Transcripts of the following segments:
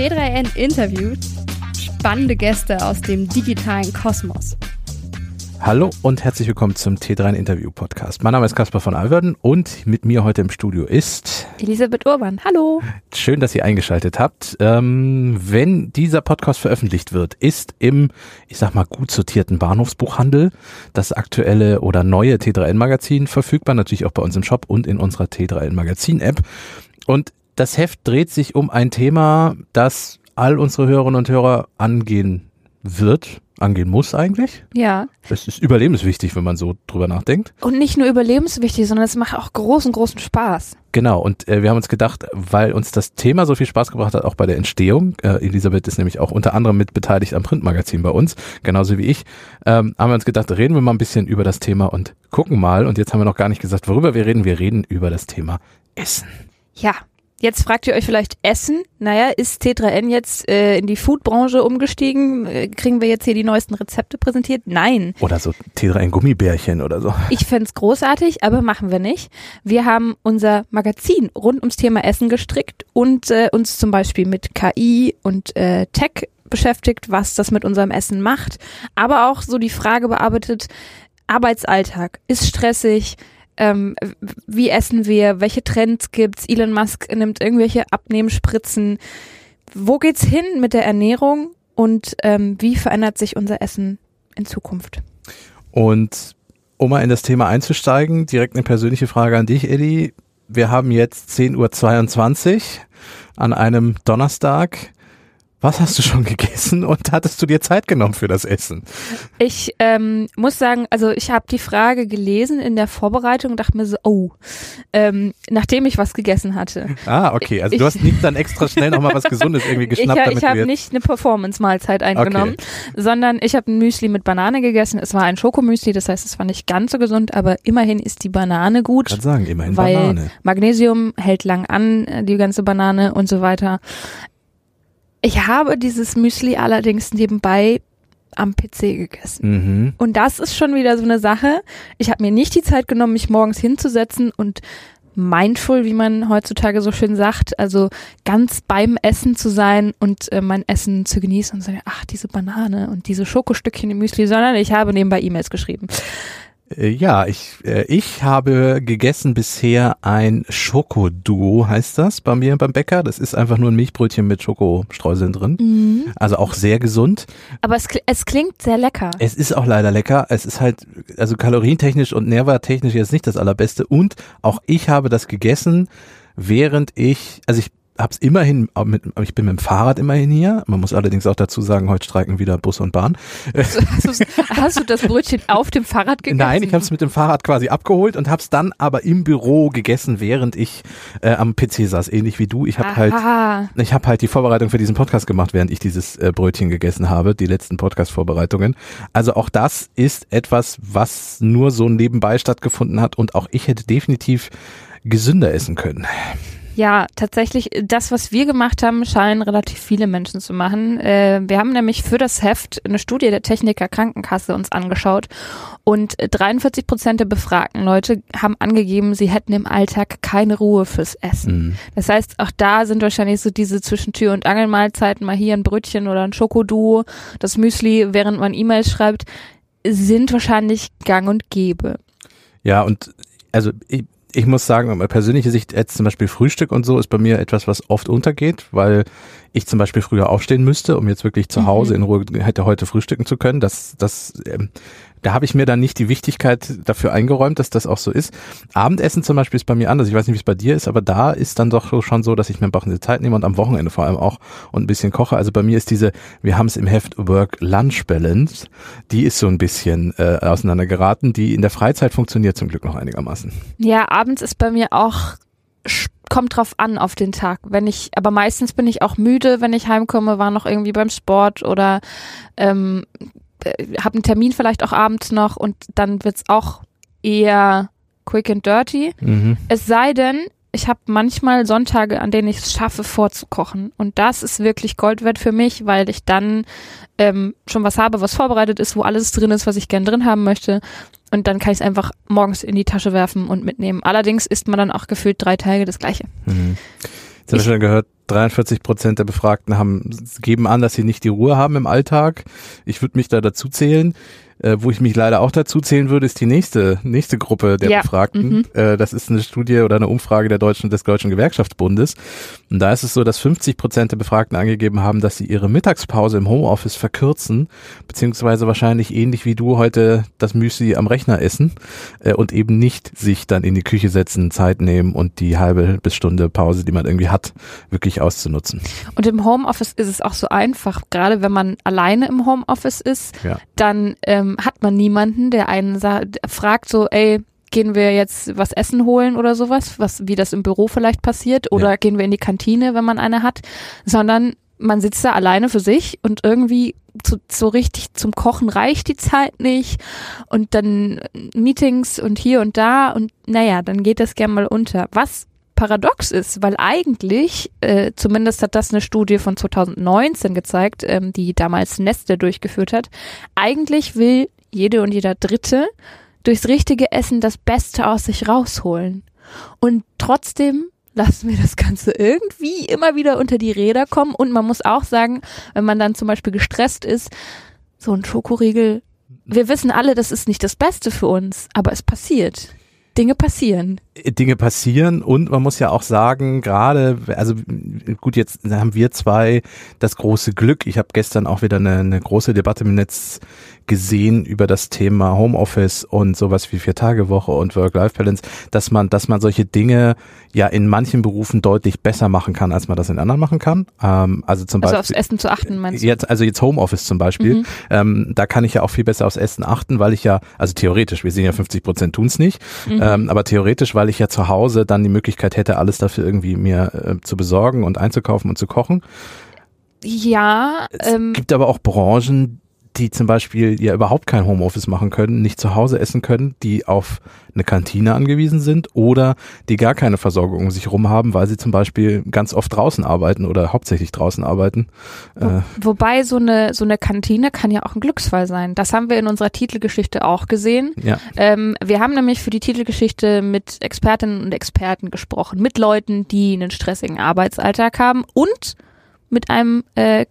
T3N interviewt spannende Gäste aus dem digitalen Kosmos. Hallo und herzlich willkommen zum T3N Interview Podcast. Mein Name ist Caspar von Alverden und mit mir heute im Studio ist Elisabeth Urban. Hallo. Schön, dass ihr eingeschaltet habt. Ähm, wenn dieser Podcast veröffentlicht wird, ist im, ich sag mal, gut sortierten Bahnhofsbuchhandel das aktuelle oder neue T3N Magazin verfügbar, natürlich auch bei uns im Shop und in unserer T3N Magazin App. Und das Heft dreht sich um ein Thema, das all unsere Hörerinnen und Hörer angehen wird, angehen muss eigentlich. Ja. Es ist überlebenswichtig, wenn man so drüber nachdenkt. Und nicht nur überlebenswichtig, sondern es macht auch großen, großen Spaß. Genau, und äh, wir haben uns gedacht, weil uns das Thema so viel Spaß gebracht hat, auch bei der Entstehung, äh, Elisabeth ist nämlich auch unter anderem mit beteiligt am Printmagazin bei uns, genauso wie ich, ähm, haben wir uns gedacht, reden wir mal ein bisschen über das Thema und gucken mal. Und jetzt haben wir noch gar nicht gesagt, worüber wir reden. Wir reden über das Thema Essen. Ja, Jetzt fragt ihr euch vielleicht Essen. Naja, ist T3N jetzt äh, in die Foodbranche umgestiegen? Äh, kriegen wir jetzt hier die neuesten Rezepte präsentiert? Nein. Oder so T3N Gummibärchen oder so. Ich fände großartig, aber machen wir nicht. Wir haben unser Magazin rund ums Thema Essen gestrickt und äh, uns zum Beispiel mit KI und äh, Tech beschäftigt, was das mit unserem Essen macht. Aber auch so die Frage bearbeitet, Arbeitsalltag ist stressig, ähm, wie essen wir, welche Trends gibt's, Elon Musk nimmt irgendwelche Abnehmspritzen. Wo geht's hin mit der Ernährung und ähm, wie verändert sich unser Essen in Zukunft? Und um mal in das Thema einzusteigen, direkt eine persönliche Frage an dich, Eddie. Wir haben jetzt 10.22 Uhr an einem Donnerstag. Was hast du schon gegessen und hattest du dir Zeit genommen für das Essen? Ich ähm, muss sagen, also ich habe die Frage gelesen in der Vorbereitung und dachte mir so, oh, ähm, nachdem ich was gegessen hatte. Ah, okay. Also ich, du hast nicht dann extra schnell nochmal was Gesundes irgendwie geschnappt. Ich, ich habe nicht eine Performance-Mahlzeit eingenommen, okay. sondern ich habe ein Müsli mit Banane gegessen. Es war ein Schokomüsli, das heißt, es war nicht ganz so gesund, aber immerhin ist die Banane gut. Ich kann sagen, immerhin weil Banane. Magnesium hält lang an, die ganze Banane und so weiter. Ich habe dieses Müsli allerdings nebenbei am PC gegessen. Mhm. Und das ist schon wieder so eine Sache. Ich habe mir nicht die Zeit genommen, mich morgens hinzusetzen und mindful, wie man heutzutage so schön sagt, also ganz beim Essen zu sein und äh, mein Essen zu genießen und zu sagen, ach, diese Banane und diese Schokostückchen im Müsli, sondern ich habe nebenbei E-Mails geschrieben. Äh, ja, ich, äh, ich habe gegessen bisher ein Schokoduo, heißt das bei mir beim Bäcker. Das ist einfach nur ein Milchbrötchen mit Schokostreuseln drin. Mhm. Also auch sehr gesund. Aber es, es klingt sehr lecker. Es ist auch leider lecker. Es ist halt, also kalorientechnisch und nährwerttechnisch jetzt nicht das allerbeste. Und auch ich habe das gegessen, während ich, also ich hab's immerhin, mit, ich bin mit dem Fahrrad immerhin hier. Man muss allerdings auch dazu sagen, heute streiken wieder Bus und Bahn. Hast, hast du das Brötchen auf dem Fahrrad gegessen? Nein, ich habe es mit dem Fahrrad quasi abgeholt und habe es dann aber im Büro gegessen, während ich äh, am PC saß, ähnlich wie du. Ich habe halt, ich habe halt die Vorbereitung für diesen Podcast gemacht, während ich dieses äh, Brötchen gegessen habe, die letzten Podcast-Vorbereitungen. Also auch das ist etwas, was nur so nebenbei stattgefunden hat und auch ich hätte definitiv gesünder essen können. Ja, tatsächlich, das, was wir gemacht haben, scheinen relativ viele Menschen zu machen. Äh, wir haben nämlich für das Heft eine Studie der Techniker Krankenkasse uns angeschaut und 43 Prozent der befragten Leute haben angegeben, sie hätten im Alltag keine Ruhe fürs Essen. Mhm. Das heißt, auch da sind wahrscheinlich so diese Zwischentür- und Angelmahlzeiten, mal hier ein Brötchen oder ein Schokoduo, das Müsli, während man E-Mails schreibt, sind wahrscheinlich gang und gäbe. Ja, und also ich, ich muss sagen, persönliche Sicht, jetzt zum Beispiel Frühstück und so ist bei mir etwas, was oft untergeht, weil ich zum Beispiel früher aufstehen müsste, um jetzt wirklich zu Hause mhm. in Ruhe hätte heute frühstücken zu können. Das, das ähm, da habe ich mir dann nicht die Wichtigkeit dafür eingeräumt, dass das auch so ist. Abendessen zum Beispiel ist bei mir anders. Ich weiß nicht, wie es bei dir ist, aber da ist dann doch schon so, dass ich mir einfach eine Zeit nehme und am Wochenende vor allem auch und ein bisschen koche. Also bei mir ist diese, wir haben es im Heft Work-Lunch-Balance, die ist so ein bisschen äh, auseinandergeraten. Die in der Freizeit funktioniert zum Glück noch einigermaßen. Ja, abends ist bei mir auch kommt drauf an auf den Tag. Wenn ich, aber meistens bin ich auch müde, wenn ich heimkomme, war noch irgendwie beim Sport oder ähm, äh, habe einen Termin vielleicht auch abends noch und dann wird's auch eher quick and dirty. Mhm. Es sei denn, ich habe manchmal Sonntage, an denen ich es schaffe, vorzukochen. Und das ist wirklich Gold wert für mich, weil ich dann ähm, schon was habe, was vorbereitet ist, wo alles drin ist, was ich gern drin haben möchte. Und dann kann ich es einfach morgens in die Tasche werfen und mitnehmen. Allerdings isst man dann auch gefühlt drei Tage das gleiche. Mhm. Jetzt haben wir schon gehört, 43 Prozent der Befragten haben, geben an, dass sie nicht die Ruhe haben im Alltag. Ich würde mich da dazu zählen. Äh, wo ich mich leider auch dazu zählen würde, ist die nächste, nächste Gruppe der Ja, Befragten. mhm. Äh, das ist eine Studie oder eine Umfrage der Deutschen, des Deutschen Gewerkschaftsbundes. Und da ist es so, dass 50 Prozent der Befragten angegeben haben, dass sie ihre Mittagspause im Homeoffice verkürzen, beziehungsweise wahrscheinlich ähnlich wie du heute das Müsli am Rechner essen äh, und eben nicht sich dann in die Küche setzen, Zeit nehmen und die halbe bis Stunde Pause, die man irgendwie hat, wirklich auszunutzen. Und im Homeoffice ist es auch so einfach, gerade wenn man alleine im Homeoffice ist, Ja. dann ähm, hat man niemanden, der einen fragt so, ey, gehen wir jetzt was essen holen oder sowas, was wie das im Büro vielleicht passiert, oder Ja. gehen wir in die Kantine, wenn man eine hat, sondern man sitzt da alleine für sich und irgendwie zu, so richtig zum Kochen reicht die Zeit nicht und dann Meetings und hier und da und naja, dann geht das gern mal unter. Was paradox ist, weil eigentlich, äh, zumindest hat das eine Studie von 2019 gezeigt, ähm, die damals Neste durchgeführt hat, eigentlich will jede und jeder Dritte durchs richtige Essen das Beste aus sich rausholen. Und trotzdem lassen wir das Ganze irgendwie immer wieder unter die Räder kommen. Und man muss auch sagen, wenn man dann zum Beispiel gestresst ist, so ein Schokoriegel, wir wissen alle, das ist nicht das Beste für uns, aber es passiert. Dinge passieren. Dinge passieren und man muss ja auch sagen, gerade, also gut, jetzt haben wir zwei das große Glück. Ich habe gestern auch wieder eine, eine große Debatte im Netz gesehen über das Thema Homeoffice und sowas wie Vier-Tage-Woche und Work-Life-Balance, dass man, dass man solche Dinge ja in manchen Berufen deutlich besser machen kann, als man das in anderen machen kann. Ähm, also zum Also aufs Beispiel. Essen zu achten, meinst du? Jetzt, also jetzt Homeoffice zum Beispiel, Mhm. ähm, da kann ich ja auch viel besser aufs Essen achten, weil ich ja, also theoretisch, wir sehen ja 50 Prozent tun's nicht, Mhm. Ähm, aber theoretisch, weil ich ja zu Hause dann die Möglichkeit hätte, alles dafür irgendwie mir äh, zu besorgen und einzukaufen und zu kochen. Ja, Es ähm, gibt aber auch Branchen, die zum Beispiel ja überhaupt kein Homeoffice machen können, nicht zu Hause essen können, die auf eine Kantine angewiesen sind oder die gar keine Versorgung um sich rum haben, weil sie zum Beispiel ganz oft draußen arbeiten oder hauptsächlich draußen arbeiten. wo, Äh, wobei so eine so eine Kantine kann ja auch ein Glücksfall sein. Das haben wir in unserer Titelgeschichte auch gesehen. ja, Ähm, wir haben nämlich für die Titelgeschichte mit Expertinnen und Experten gesprochen, mit Leuten, die einen stressigen Arbeitsalltag haben und mit einem äh,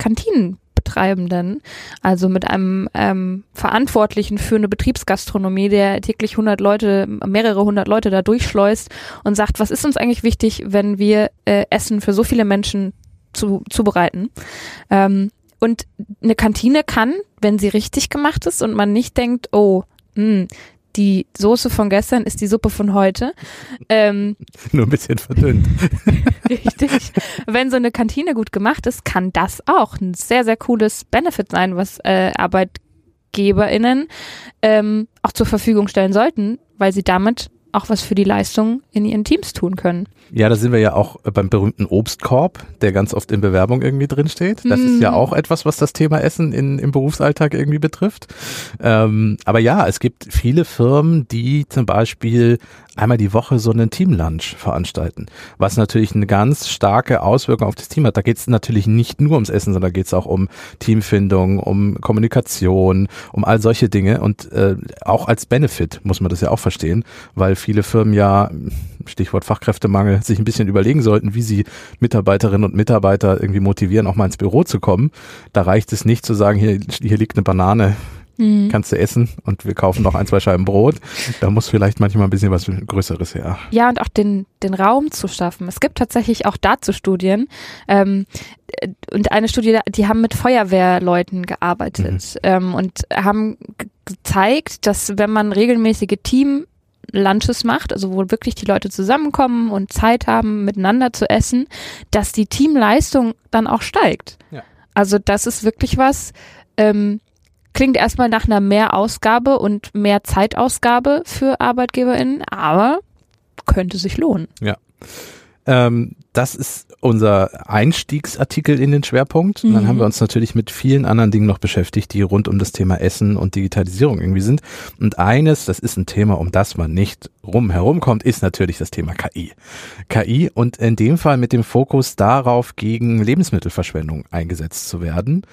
Kantinenbetreibenden, also mit einem ähm, Verantwortlichen für eine Betriebsgastronomie, der täglich 100 Leute, mehrere hundert Leute da durchschleust und sagt, was ist uns eigentlich wichtig, wenn wir äh, Essen für so viele Menschen zu, zubereiten. Ähm, und eine Kantine kann, wenn sie richtig gemacht ist und man nicht denkt, oh, mh, die Soße von gestern ist die Suppe von heute. Ähm, nur ein bisschen verdünnt. richtig. Wenn so eine Kantine gut gemacht ist, kann das auch ein sehr, sehr cooles Benefit sein, was äh, ArbeitgeberInnen ähm, auch zur Verfügung stellen sollten, weil sie damit auch was für die Leistung in ihren Teams tun können. Ja, da sind wir ja auch beim berühmten Obstkorb, der ganz oft in Bewerbung irgendwie drinsteht. Das ist ja Mhm. auch etwas, was das Thema Essen in, im Berufsalltag irgendwie betrifft. Ähm, aber ja, es gibt viele Firmen, die zum Beispiel einmal die Woche so einen Teamlunch veranstalten, was natürlich eine ganz starke Auswirkung auf das Team hat. Da geht es natürlich nicht nur ums Essen, sondern geht es auch um Teamfindung, um Kommunikation, um all solche Dinge und äh, auch als Benefit muss man das ja auch verstehen, weil viele Firmen ja, Stichwort Fachkräftemangel, sich ein bisschen überlegen sollten, wie sie Mitarbeiterinnen und Mitarbeiter irgendwie motivieren, auch mal ins Büro zu kommen. Da reicht es nicht zu sagen, hier, hier liegt eine Banane, Mhm. kannst du essen und wir kaufen noch ein, zwei Scheiben Brot. Da muss vielleicht manchmal ein bisschen was Größeres her. Ja, und auch den, den Raum zu schaffen. Es gibt tatsächlich auch dazu Studien. Ähm, äh, und eine Studie, die haben mit Feuerwehrleuten gearbeitet ähm, und haben ge- gezeigt, dass wenn man regelmäßige Team Lunches macht, also wo wirklich die Leute zusammenkommen und Zeit haben, miteinander zu essen, dass die Teamleistung dann auch steigt. Ja. Also das ist wirklich was, ähm, klingt erstmal nach einer Mehrausgabe und mehr Zeitausgabe für ArbeitgeberInnen, aber könnte sich lohnen. Ähm, das ist unser Einstiegsartikel in den Schwerpunkt. Und dann Mhm. haben wir uns natürlich mit vielen anderen Dingen noch beschäftigt, die rund um das Thema Essen und Digitalisierung irgendwie sind. Und eines, das ist ein Thema, um das man nicht rum herumkommt, ist natürlich das Thema KI. KI und in dem Fall mit dem Fokus darauf, gegen Lebensmittelverschwendung eingesetzt zu werden.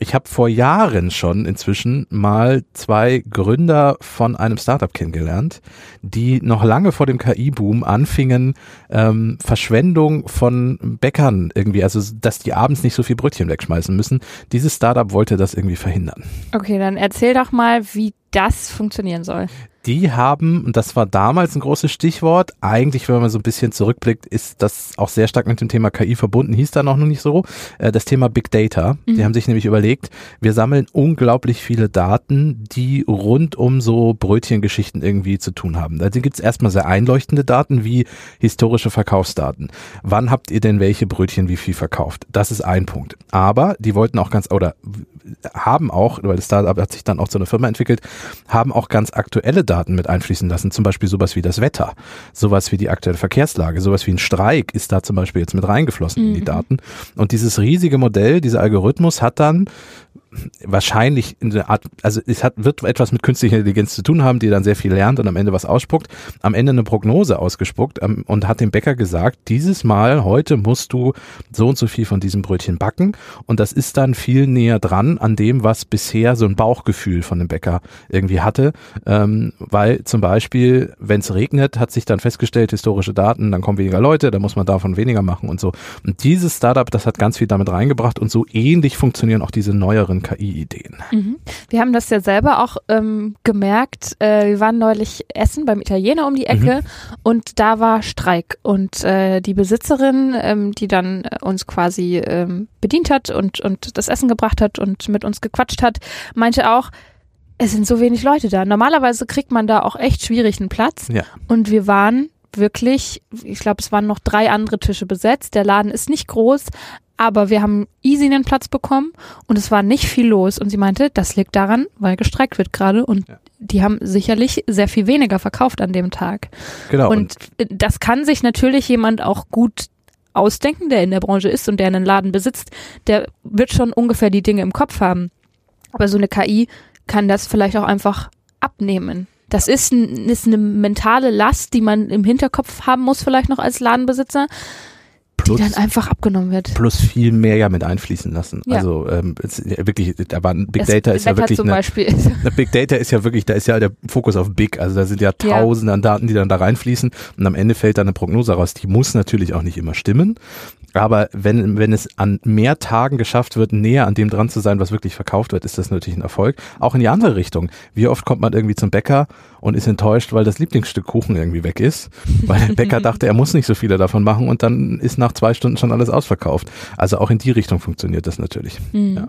Ich habe vor Jahren schon inzwischen mal zwei Gründer von einem Startup kennengelernt, die noch lange vor dem KI-Boom anfingen, ähm, Verschwendung von Bäckern irgendwie, also dass die abends nicht so viel Brötchen wegschmeißen müssen. Dieses Startup wollte das irgendwie verhindern. Okay, dann erzähl doch mal, wie das funktionieren soll. Die haben, und das war damals ein großes Stichwort, eigentlich, wenn man so ein bisschen zurückblickt, ist das auch sehr stark mit dem Thema KI verbunden, hieß da noch nicht so, äh, das Thema Big Data. Mhm. Die haben sich nämlich überlegt, wir sammeln unglaublich viele Daten, die rund um so Brötchengeschichten irgendwie zu tun haben. Da gibt es erstmal sehr einleuchtende Daten wie historische Verkaufsdaten. Wann habt ihr denn welche Brötchen wie viel verkauft? Das ist ein Punkt. Aber die wollten auch ganz, oder haben auch, weil das Startup hat sich dann auch zu einer Firma entwickelt, haben auch ganz aktuelle Daten mit einfließen lassen, zum Beispiel sowas wie das Wetter, sowas wie die aktuelle Verkehrslage, sowas wie ein Streik ist da zum Beispiel jetzt mit reingeflossen mhm. in die mhm. Daten. Und dieses riesige Modell, dieser Algorithmus hat dann wahrscheinlich in der Art, also es hat, wird etwas mit künstlicher Intelligenz zu tun haben, die dann sehr viel lernt und am Ende was ausspuckt, am Ende eine Prognose ausgespuckt ähm, und hat dem Bäcker gesagt, dieses Mal, heute musst du so und so viel von diesem Brötchen backen. Und das ist dann viel näher dran an dem, was bisher so ein Bauchgefühl von dem Bäcker irgendwie hatte, ähm, weil zum Beispiel, wenn es regnet, hat sich dann festgestellt, historische Daten, dann kommen weniger Leute, da muss man davon weniger machen und so. Und dieses Startup, das hat ganz viel damit reingebracht und so ähnlich funktionieren auch diese neueren KI-Ideen. Mhm. Wir haben das ja selber auch ähm, gemerkt. Äh, wir waren neulich essen beim Italiener um die Ecke mhm. und da war Streik. Und äh, die Besitzerin, ähm, die dann äh, uns quasi ähm, bedient hat und, und das Essen gebracht hat und mit uns gequatscht hat, meinte auch, es sind so wenig Leute da. Normalerweise kriegt man da auch echt schwierig einen Platz. Ja. Und wir waren wirklich, ich glaube, es waren noch drei andere Tische besetzt. Der Laden ist nicht groß, aber wir haben easy einen Platz bekommen und es war nicht viel los. Und sie meinte, das liegt daran, weil gestreikt wird gerade und ja. die haben sicherlich sehr viel weniger verkauft an dem Tag. Genau. Und, und das kann sich natürlich jemand auch gut ausdenken, der in der Branche ist und der einen Laden besitzt, der wird schon ungefähr die Dinge im Kopf haben. Aber so eine KI kann das vielleicht auch einfach abnehmen. Das ist, ein, ist eine mentale Last, die man im Hinterkopf haben muss, vielleicht noch als Ladenbesitzer plus, die dann einfach abgenommen wird. Plus viel mehr ja mit einfließen lassen. Ja. Also ähm, wirklich, aber Big Data ist ja wirklich eine, eine, Big Data ist ja wirklich, da ist ja der Fokus auf Big. Also da sind ja Tausende an Daten, die dann da reinfließen und am Ende fällt da eine Prognose raus. Die muss natürlich auch nicht immer stimmen, aber wenn, wenn es an mehr Tagen geschafft wird, näher an dem dran zu sein, was wirklich verkauft wird, ist das natürlich ein Erfolg. Auch in die andere Richtung. Wie oft kommt man irgendwie zum Bäcker und ist enttäuscht, weil das Lieblingsstück Kuchen irgendwie weg ist, weil der Bäcker dachte, er muss nicht so viele davon machen und dann ist nach zwei Stunden schon alles ausverkauft. Also auch in die Richtung funktioniert das natürlich. Mhm. Ja.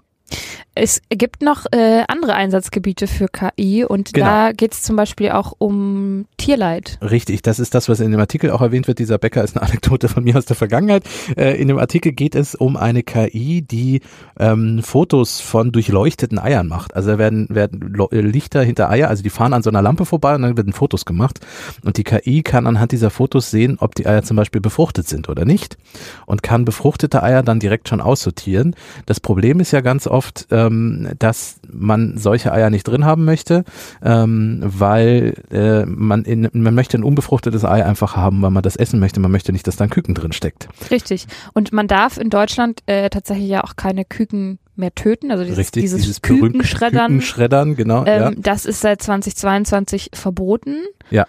Es gibt noch äh, andere Einsatzgebiete für KI und genau. da geht es zum Beispiel auch um Tierleid. Richtig, das ist das, was in dem Artikel auch erwähnt wird. Dieser Bäcker ist eine Anekdote von mir aus der Vergangenheit. Äh, in dem Artikel geht es um eine KI, die ähm, Fotos von durchleuchteten Eiern macht. Also da werden, werden äh, Lichter hinter Eier, also die fahren an so einer Lampe vorbei und dann werden Fotos gemacht. Und die KI kann anhand dieser Fotos sehen, ob die Eier zum Beispiel befruchtet sind oder nicht und kann befruchtete Eier dann direkt schon aussortieren. Das Problem ist ja ganz oft, äh, ähm, dass man solche Eier nicht drin haben möchte, ähm, weil äh, man, in, man möchte ein unbefruchtetes Ei einfach haben, weil man das essen möchte. Man möchte nicht, dass da ein Küken drin steckt. Richtig. Und man darf in Deutschland äh, tatsächlich ja auch keine Küken mehr töten, also dieses, Richtig, dieses, dieses Kükenschreddern. Kükenschreddern, genau. Ähm, ja. Das ist seit 2022 verboten. Ja.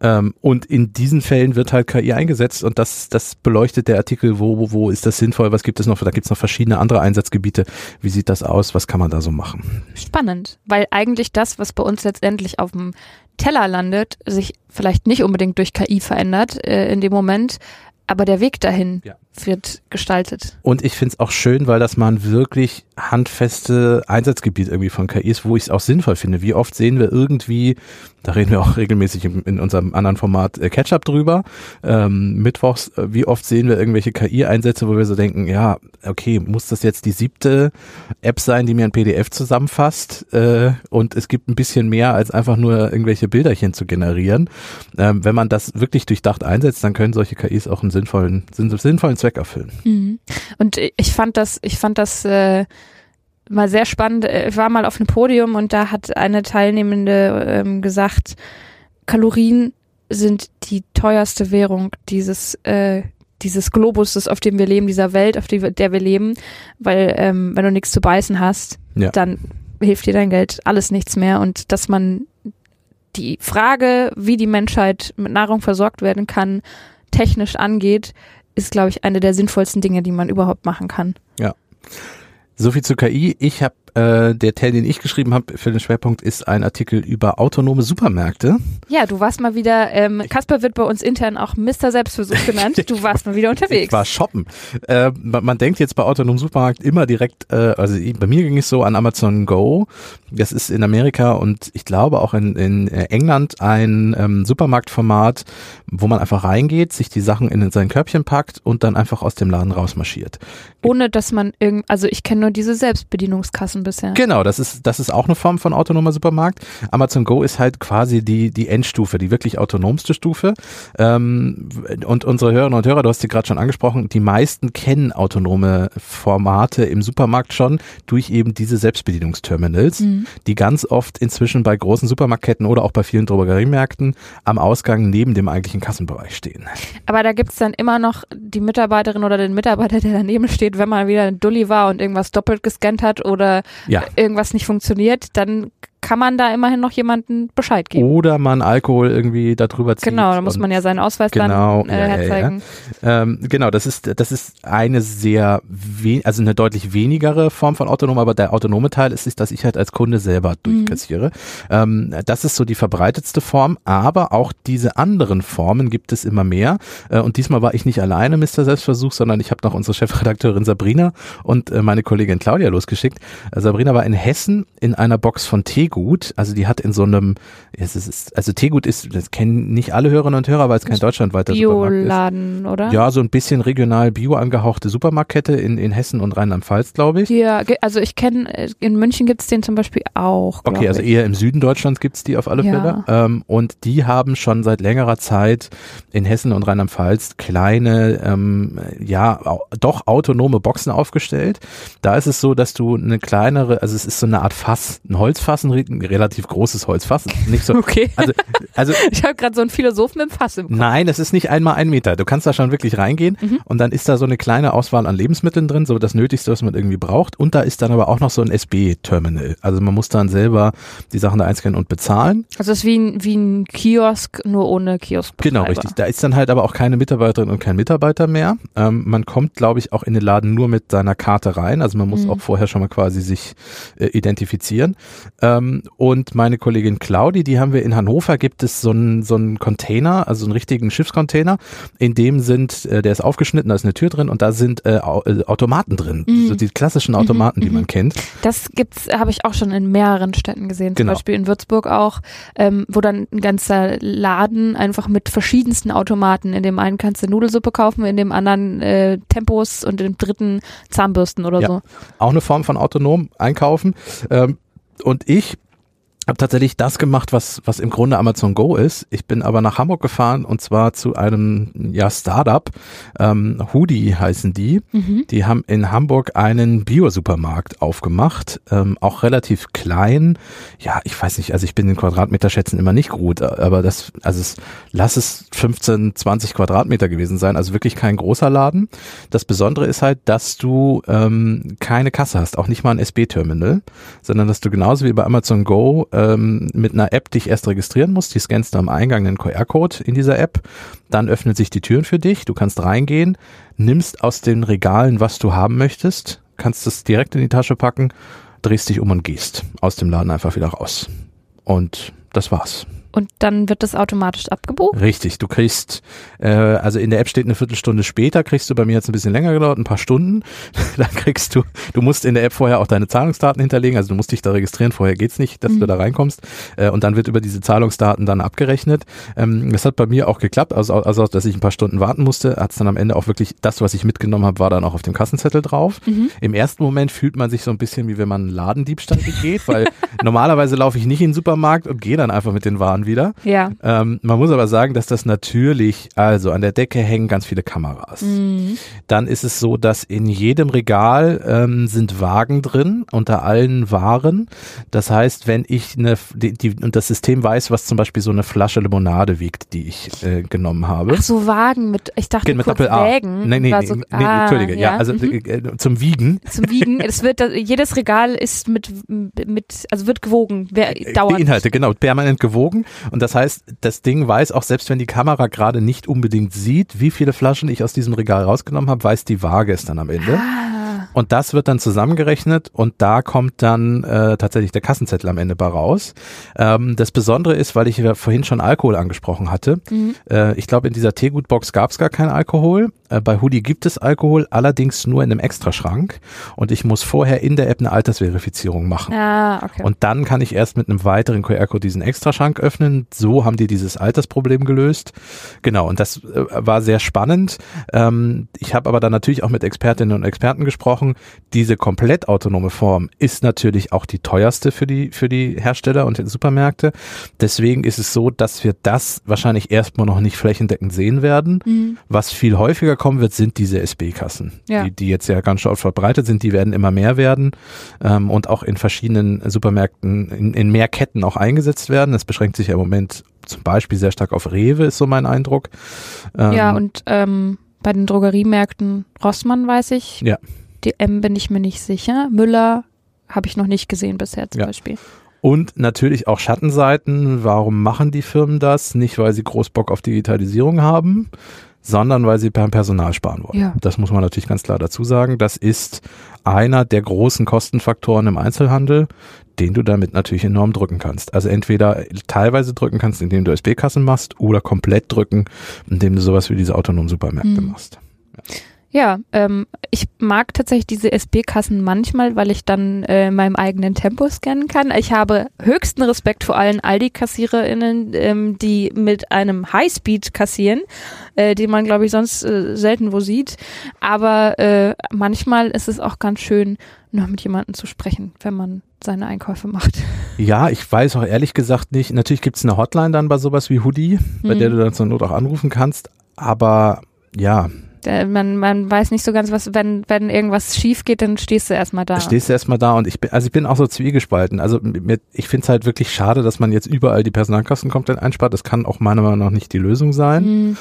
Ähm, und in diesen Fällen wird halt KI eingesetzt und das, das beleuchtet der Artikel, wo, wo, wo ist das sinnvoll, was gibt es noch, da gibt es noch verschiedene andere Einsatzgebiete. Wie sieht das aus, was kann man da so machen? Spannend, weil eigentlich das, was bei uns letztendlich auf dem Teller landet, sich vielleicht nicht unbedingt durch KI verändert äh, in dem Moment, aber der Weg dahin ja. Wird gestaltet. Und ich finde es auch schön, weil das mal ein wirklich handfeste Einsatzgebiet irgendwie von KI ist, wo ich es auch sinnvoll finde. Wie oft sehen wir irgendwie, da reden wir auch regelmäßig in, unserem anderen Format äh, Catch-up drüber, ähm, mittwochs, äh, wie oft sehen wir irgendwelche KI-Einsätze, wo wir so denken, ja, okay, muss das jetzt die siebte App sein, die mir ein PDF zusammenfasst äh, und es gibt ein bisschen mehr als einfach nur irgendwelche Bilderchen zu generieren. Ähm, wenn man das wirklich durchdacht einsetzt, dann können solche KIs auch einen sinnvollen, sinnvollen Zweck erfüllen. Mhm. Und ich fand das, ich fand das äh, mal sehr spannend. Ich war mal auf einem Podium und da hat eine Teilnehmende ähm, gesagt, Kalorien sind die teuerste Währung dieses äh, dieses Globus, auf dem wir leben, dieser Welt, auf die, der wir leben, weil ähm, wenn du nichts zu beißen hast, Ja. dann hilft dir dein Geld alles nichts mehr und dass man die Frage, wie die Menschheit mit Nahrung versorgt werden kann, technisch angeht, ist, glaube ich, eine der sinnvollsten Dinge, die man überhaupt machen kann. So viel zu KI. Ich habe äh, der Teil, den ich geschrieben habe für den Schwerpunkt, ist ein Artikel über autonome Supermärkte. Ja, du warst mal wieder, ähm, Kasper wird bei uns intern auch Mr. Selbstversuch genannt. Du warst mal wieder unterwegs. Ich war shoppen. Äh, man, man denkt jetzt bei autonomem Supermarkt immer direkt, äh, also bei mir ging es so an Amazon Go. Das ist in Amerika und ich glaube auch in, in äh, England ein ähm, Supermarktformat, wo man einfach reingeht, sich die Sachen in sein Körbchen packt und dann einfach aus dem Laden rausmarschiert. Ohne dass man irgend, also ich kenne nur diese Selbstbedienungskassen bisher. Genau, das ist, das ist auch eine Form von autonomer Supermarkt. Amazon Go ist halt quasi die, die Endstufe, die wirklich autonomste Stufe. Ähm, und unsere Hörerinnen und Hörer, du hast sie gerade schon angesprochen, die meisten kennen autonome Formate im Supermarkt schon durch eben diese Selbstbedienungsterminals, Mhm. die ganz oft inzwischen bei großen Supermarktketten oder auch bei vielen Drogeriemärkten am Ausgang neben dem eigentlichen Kassenbereich stehen. Aber da gibt's dann immer noch die Mitarbeiterin oder den Mitarbeiter, der daneben steht, wenn mal wieder ein Dulli war und irgendwas doppelt gescannt hat oder Ja. irgendwas nicht funktioniert, dann kann man da immerhin noch jemanden Bescheid geben. Oder man Alkohol irgendwie darüber zieht. genau, da muss man ja seinen Ausweis Genau, dann äh, ja, ja, ja. herzeigen. Ähm, genau, das ist, das ist eine sehr, also eine deutlich wenigere Form von autonom, aber der autonome Teil ist, ist dass ich halt als Kunde selber durchkassiere. Ähm, das ist so die verbreitetste Form, aber auch diese anderen Formen gibt es immer mehr. Äh, und diesmal war ich nicht alleine, Mr. Selbstversuch, sondern ich habe noch unsere Chefredakteurin Sabrina und äh, meine Kollegin Claudia losgeschickt. Sabrina war in Hessen in einer Box von Teegut. Also die hat in so einem, es ist, also Teegut ist, das kennen nicht alle Hörerinnen und Hörer, weil es kein deutschlandweiter Supermarkt ist. Bioladen, oder? Ja, so ein bisschen regional bio angehauchte Supermarktkette in, in Hessen und Rheinland-Pfalz, glaube ich. Ja, also ich kenne, in München gibt's den zum Beispiel auch. Okay, also eher im Süden Deutschlands gibt's die auf alle Ja. Fälle. Ähm, und die haben schon seit längerer Zeit in Hessen und Rheinland-Pfalz kleine, ähm, ja, doch autonome Boxen aufgestellt. Da ist es so, dass du eine kleinere, also es ist so eine Art Fass, ein Holzfass, ein, ein relativ großes Holzfass. Nicht so, Okay. also, also ich habe gerade so einen Philosophen im Fass im Kopf. Nein, das ist nicht einmal ein Meter. Du kannst da schon wirklich reingehen Mhm. und dann ist da so eine kleine Auswahl an Lebensmitteln drin, so das Nötigste, was man irgendwie braucht. Und da ist dann aber auch noch so ein SB-Terminal. Also man muss dann selber die Sachen da einscannen und bezahlen. Also es ist wie ein, wie ein Kiosk, nur ohne Kiosk. Genau, richtig. Da ist dann halt aber auch keine Mitarbeiterin und kein Mitarbeiter mehr. Ähm, man kommt, glaube ich, auch in den Laden nur mit seiner Karte rein. Also man muss Mhm. auch vorher schon mal quasi sich äh, identifizieren. Ähm, und meine Kollegin Claudi, die haben wir in Hannover, gibt es so einen so einen Container, also einen richtigen Schiffscontainer, in dem sind, äh, der ist aufgeschnitten, da ist eine Tür drin und da sind äh, äh, Automaten drin. Mhm. So die klassischen Automaten, die mhm. man kennt. Das gibt's, habe ich auch schon in mehreren Städten gesehen. Zum Genau. Beispiel in Würzburg auch, ähm, wo dann ein ganzer Laden einfach mit verschiedensten Automaten. In dem einen kannst du Nudelsuppe kaufen, in dem anderen äh, Tempos und im dritten Zahnbürsten oder Ja. so. auch eine Form von autonom einkaufen. Ähm, und ich habe tatsächlich das gemacht, was, was im Grunde Amazon Go ist. Ich bin aber nach Hamburg gefahren und zwar zu einem ja, Startup. Ähm, Hoodie heißen die. Mhm. Die haben in Hamburg einen Bio-Supermarkt aufgemacht, ähm, auch relativ klein. Ja, ich weiß nicht, also ich bin den Quadratmeterschätzen immer nicht gut, aber das, also es, lass es 15, 20 Quadratmeter gewesen sein, also wirklich kein großer Laden. Das Besondere ist halt, dass du ähm, keine Kasse hast, auch nicht mal ein SB-Terminal, sondern dass du genauso wie bei Amazon Go ähm, mit einer App dich erst registrieren musst. Die scannst du am Eingang einen QR-Code in dieser App, dann öffnen sich die Türen für dich, du kannst reingehen, nimmst aus den Regalen, was du haben möchtest, kannst es direkt in die Tasche packen, drehst dich um und gehst aus dem Laden einfach wieder raus. Und das war's. Und dann wird das automatisch abgebucht. Richtig, du kriegst, äh, also in der App steht eine Viertelstunde später, kriegst du bei mir jetzt ein bisschen länger gedauert, ein paar Stunden. Dann kriegst du, du musst in der App vorher auch deine Zahlungsdaten hinterlegen, also du musst dich da registrieren, vorher geht's nicht, dass Mhm. du da reinkommst. Äh, und dann wird über diese Zahlungsdaten dann abgerechnet. Ähm, das hat bei mir auch geklappt, also, also dass ich ein paar Stunden warten musste, hat's dann am Ende auch wirklich, das, was ich mitgenommen habe, war dann auch auf dem Kassenzettel drauf. Mhm. Im ersten Moment fühlt man sich so ein bisschen wie wenn man einen Ladendiebstahl begeht, weil normalerweise laufe ich nicht in den Supermarkt und gehe dann einfach mit den Waren schon wieder. Ja. Ähm, man muss aber sagen, dass das natürlich, also an der Decke hängen ganz viele Kameras. Mhm. Dann ist es so, dass in jedem Regal ähm, sind Wagen drin unter allen Waren. Das heißt, wenn ich eine, die, die, und das System weiß, was zum Beispiel so eine Flasche Limonade wiegt, die ich äh, genommen habe. Ach so, Wagen mit, ich dachte Geht mit Doppel A. Wägen. Nee, nee, nee, so, nee, ah, Entschuldige. Ja, also mhm. äh, zum Wiegen. zum Wiegen. Es wird, jedes Regal ist mit, mit, also wird gewogen, wer, dauernd. Die Inhalte, genau, permanent gewogen. Und das heißt, das Ding weiß auch, selbst wenn die Kamera gerade nicht unbedingt sieht, wie viele Flaschen ich aus diesem Regal rausgenommen habe, weiß die Waage es dann am Ende. Ah, Und das wird dann zusammengerechnet und da kommt dann äh, tatsächlich der Kassenzettel am Ende bei raus. Ähm, das Besondere ist, weil ich ja vorhin schon Alkohol angesprochen hatte. mhm. Äh, ich glaube, in dieser Teegutbox gab es gar keinen Alkohol. Äh, bei Hoodie gibt es Alkohol, allerdings nur in einem Extraschrank. Und ich muss vorher in der App eine Altersverifizierung machen. ah, okay. Und dann kann ich erst mit einem weiteren QR-Code diesen Extraschrank öffnen. So haben die dieses Altersproblem gelöst. Genau, und das äh, war sehr spannend. Ähm, ich habe aber dann natürlich auch mit Expertinnen und Experten gesprochen. Diese komplett autonome Form ist natürlich auch die teuerste für die, für die Hersteller und die Supermärkte. Deswegen ist es so, dass wir das wahrscheinlich erstmal noch nicht flächendeckend sehen werden. Mhm. Was viel häufiger kommen wird, sind diese SB-Kassen, Ja. die, die jetzt ja ganz stark verbreitet sind. Die werden immer mehr werden ähm, und auch in verschiedenen Supermärkten, in, in mehr Ketten auch eingesetzt werden. Das beschränkt sich ja im Moment zum Beispiel sehr stark auf Rewe, ist so mein Eindruck. Ähm, ja, und ähm, bei den Drogeriemärkten Rossmann weiß ich. Ja. Die M bin ich mir nicht sicher. Müller habe ich noch nicht gesehen bisher zum Ja. Beispiel. Und natürlich auch Schattenseiten. Warum machen die Firmen das? Nicht, weil sie groß Bock auf Digitalisierung haben, sondern weil sie beim Personal sparen wollen. Ja. Das muss man natürlich ganz klar dazu sagen. Das ist einer der großen Kostenfaktoren im Einzelhandel, den du damit natürlich enorm drücken kannst. Also entweder teilweise drücken kannst, indem du SB-Kassen machst, oder komplett drücken, indem du sowas wie diese autonomen Supermärkte Mhm. machst. Ja, ähm, ich mag tatsächlich diese SB-Kassen manchmal, weil ich dann äh, in meinem eigenen Tempo scannen kann. Ich habe höchsten Respekt vor allen Aldi-KassiererInnen, ähm, die mit einem Highspeed kassieren, äh, die man, glaube ich, sonst äh, selten wo sieht. Aber äh, manchmal ist es auch ganz schön, noch mit jemandem zu sprechen, wenn man seine Einkäufe macht. Ja, ich weiß auch ehrlich gesagt nicht. Natürlich gibt's eine Hotline dann bei sowas wie Hoodie, bei Mhm. der du dann zur Not auch anrufen kannst. Aber ja, Äh, man, man weiß nicht so ganz, was, wenn, wenn irgendwas schief geht, dann stehst du erstmal da. stehst du erstmal da und ich bin, also ich bin auch so zwiegespalten. Also mir, ich finde es halt wirklich schade, dass man jetzt überall die Personalkosten komplett einspart. Das kann auch meiner Meinung nach nicht die Lösung sein. Mhm.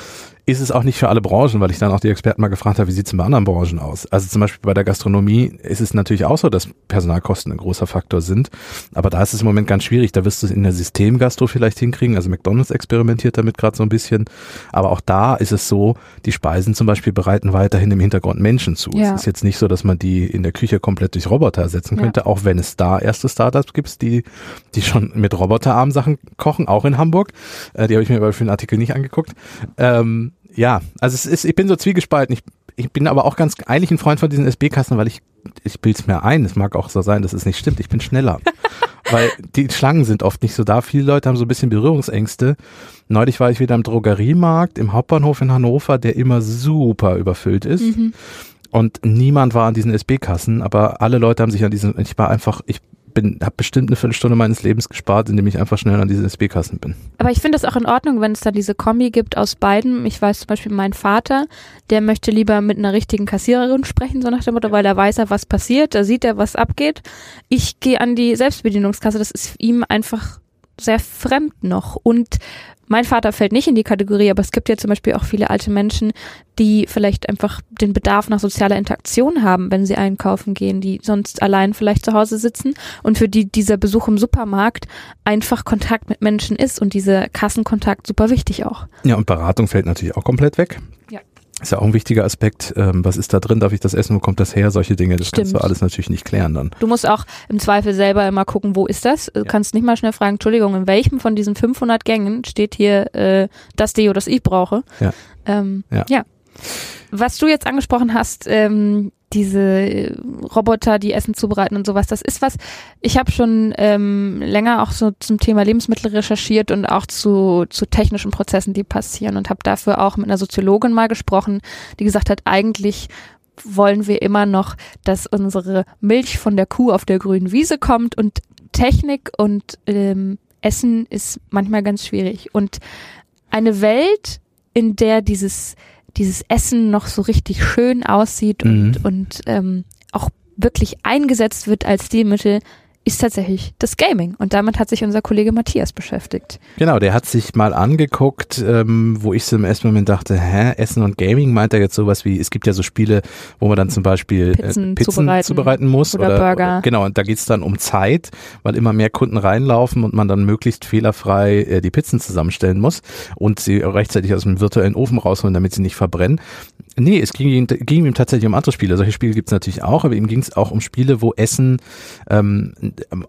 Ist es auch nicht für alle Branchen, weil ich dann auch die Experten mal gefragt habe, wie sieht es bei anderen Branchen aus? Also zum Beispiel bei der Gastronomie ist es natürlich auch so, dass Personalkosten ein großer Faktor sind. Aber da ist es im Moment ganz schwierig. Da wirst du es in der Systemgastro vielleicht hinkriegen. Also McDonalds experimentiert damit gerade so ein bisschen. Aber auch da ist es so, die Speisen zum Beispiel bereiten weiterhin im Hintergrund Menschen zu. Ja. Es ist jetzt nicht so, dass man die in der Küche komplett durch Roboter ersetzen Ja. könnte, auch wenn es da erste Startups gibt, die, die schon mit Roboterarmen Sachen kochen, auch in Hamburg. Äh, die habe ich mir aber für den Artikel nicht angeguckt. Ähm, ja, also es ist, ich bin so zwiegespalten. Ich, ich bin aber auch ganz eigentlich ein Freund von diesen SB-Kassen, weil ich, ich bild's mir ein. Es mag auch so sein, dass es nicht stimmt. Ich bin schneller. weil die Schlangen sind oft nicht so da. Viele Leute haben so ein bisschen Berührungsängste. Neulich war ich wieder im Drogeriemarkt im Hauptbahnhof in Hannover, der immer super überfüllt ist. Mhm. Und niemand war an diesen SB-Kassen, aber alle Leute haben sich an diesen, ich war einfach, ich bin, habe bestimmt eine Viertelstunde meines Lebens gespart, indem ich einfach schnell an diesen SB-Kassen bin. Aber ich finde das auch in Ordnung, wenn es da diese Kombi gibt aus beiden. Ich weiß zum Beispiel, mein Vater, der möchte lieber mit einer richtigen Kassiererin sprechen, so nach dem Motto, weil da weiß er, was passiert, da sieht er, was abgeht. Ich gehe an die Selbstbedienungskasse, das ist ihm einfach sehr fremd noch. Und mein Vater fällt nicht in die Kategorie, aber es gibt ja zum Beispiel auch viele alte Menschen, die vielleicht einfach den Bedarf nach sozialer Interaktion haben, wenn sie einkaufen gehen, die sonst allein vielleicht zu Hause sitzen und für die dieser Besuch im Supermarkt einfach Kontakt mit Menschen ist und dieser Kassenkontakt super wichtig auch. Ja, und Beratung fällt natürlich auch komplett weg. Ja. Ist ja auch ein wichtiger Aspekt. Ähm, was ist da drin? Darf ich das essen? Wo kommt das her? Solche Dinge, das kannst du Stimmt. alles natürlich nicht klären dann. Du musst auch im Zweifel selber immer gucken, wo ist das? Du kannst nicht mal schnell fragen, Entschuldigung, in welchem von diesen 500 Gängen steht hier äh, das Deo, das ich brauche? Ja. Ähm, Ja. ja. Was du jetzt angesprochen hast, ähm, diese äh, Roboter, die Essen zubereiten und sowas, das ist was, ich habe schon ähm, länger auch so zum Thema Lebensmittel recherchiert und auch zu, zu technischen Prozessen, die passieren und habe dafür auch mit einer Soziologin mal gesprochen, die gesagt hat, eigentlich wollen wir immer noch, dass unsere Milch von der Kuh auf der grünen Wiese kommt und Technik und ähm, Essen ist manchmal ganz schwierig. Und eine Welt, in der dieses, dieses Essen noch so richtig schön aussieht und, Mhm. und ähm, auch wirklich eingesetzt wird als Stilmittel, ist tatsächlich das Gaming. Und damit hat sich unser Kollege Matthias beschäftigt. Genau, der hat sich mal angeguckt, ähm, wo ich so im ersten Moment dachte, hä, Essen und Gaming meint er jetzt sowas wie, es gibt ja so Spiele, wo man dann zum Beispiel Pizzen äh, Pizzen zubereiten zubereiten, muss oder Burger. genau, und da geht's dann um Zeit, weil immer mehr Kunden reinlaufen und man dann möglichst fehlerfrei äh, die Pizzen zusammenstellen muss und sie rechtzeitig aus dem virtuellen Ofen rausholen, damit sie nicht verbrennen. Nee, es ging, ihm- ging ihm tatsächlich um andere Spiele. Solche Spiele gibt's natürlich auch, aber ihm ging es auch um Spiele, wo Essen ähm,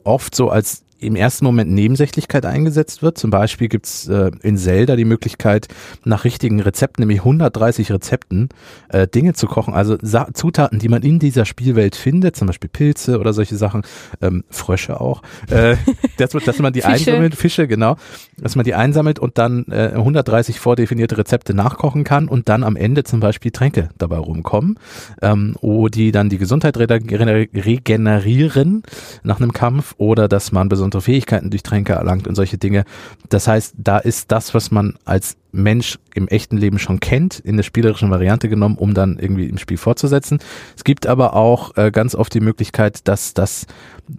oft so als im ersten Moment Nebensächlichkeit eingesetzt wird. Zum Beispiel gibt's äh, in Zelda die Möglichkeit, nach richtigen Rezepten, nämlich 130 Rezepten, äh, Dinge zu kochen. Also Sa Zutaten, die man in dieser Spielwelt findet, zum Beispiel Pilze oder solche Sachen, ähm, Frösche auch, äh, dass, man- dass man die Fische. einsammelt, Fische, genau, dass man die einsammelt und dann äh, 130 vordefinierte Rezepte nachkochen kann und dann am Ende zum Beispiel Tränke dabei rumkommen, ähm, wo die dann die Gesundheit regener- regenerieren nach einem Kampf oder dass man besondere Fähigkeiten durch Tränke erlangt und solche Dinge. Das heißt, da ist das, was man als Mensch im echten Leben schon kennt, in der spielerischen Variante genommen, um dann irgendwie im Spiel fortzusetzen. Es gibt aber auch äh, ganz oft die Möglichkeit, dass das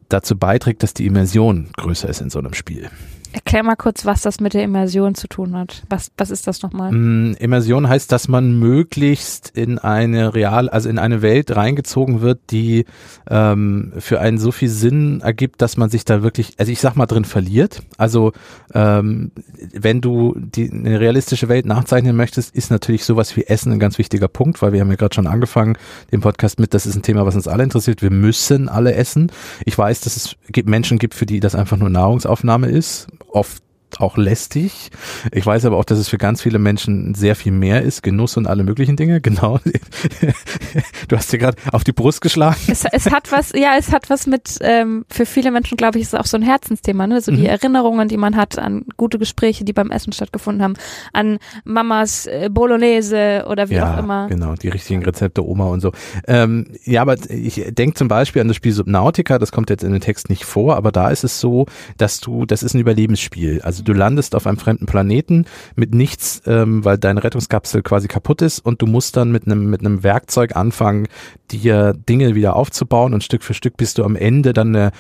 dazu beiträgt, dass die Immersion größer ist in so einem Spiel. Erklär mal kurz, was das mit der Immersion zu tun hat. Was, was ist das nochmal? Mm, Immersion heißt, dass man möglichst in eine real, also in eine Welt reingezogen wird, die ähm, für einen so viel Sinn ergibt, dass man sich da wirklich, also ich sag mal drin verliert. Also ähm, wenn du die, eine realistische Welt nachzeichnen möchtest, ist natürlich sowas wie Essen ein ganz wichtiger Punkt, weil wir haben ja gerade schon angefangen, den Podcast mit, das ist ein Thema, was uns alle interessiert. Wir müssen alle essen. Ich weiß, dass es gibt Menschen gibt, für die das einfach nur Nahrungsaufnahme ist. Oft auch lästig. Ich weiß aber auch, dass es für ganz viele Menschen sehr viel mehr ist, Genuss und alle möglichen Dinge. Genau. Du hast dir gerade auf die Brust geschlagen. Es, es hat was, ja, es hat was mit, ähm, für viele Menschen, glaube ich, ist es auch so ein Herzensthema, ne? So die Mhm. Erinnerungen, die man hat an gute Gespräche, die beim Essen stattgefunden haben, an Mamas äh, Bolognese oder wie auch immer. genau, die richtigen Rezepte, Oma und so. Ähm, ja, aber ich denke zum Beispiel an das Spiel Subnautica, das kommt jetzt in den Text nicht vor, aber da ist es so, dass du, das ist ein Überlebensspiel. Also du landest auf einem fremden Planeten mit nichts, ähm, weil deine Rettungskapsel quasi kaputt ist und du musst dann mit einem mit einem Werkzeug anfangen, dir Dinge wieder aufzubauen und Stück für Stück bis du am Ende dann äh,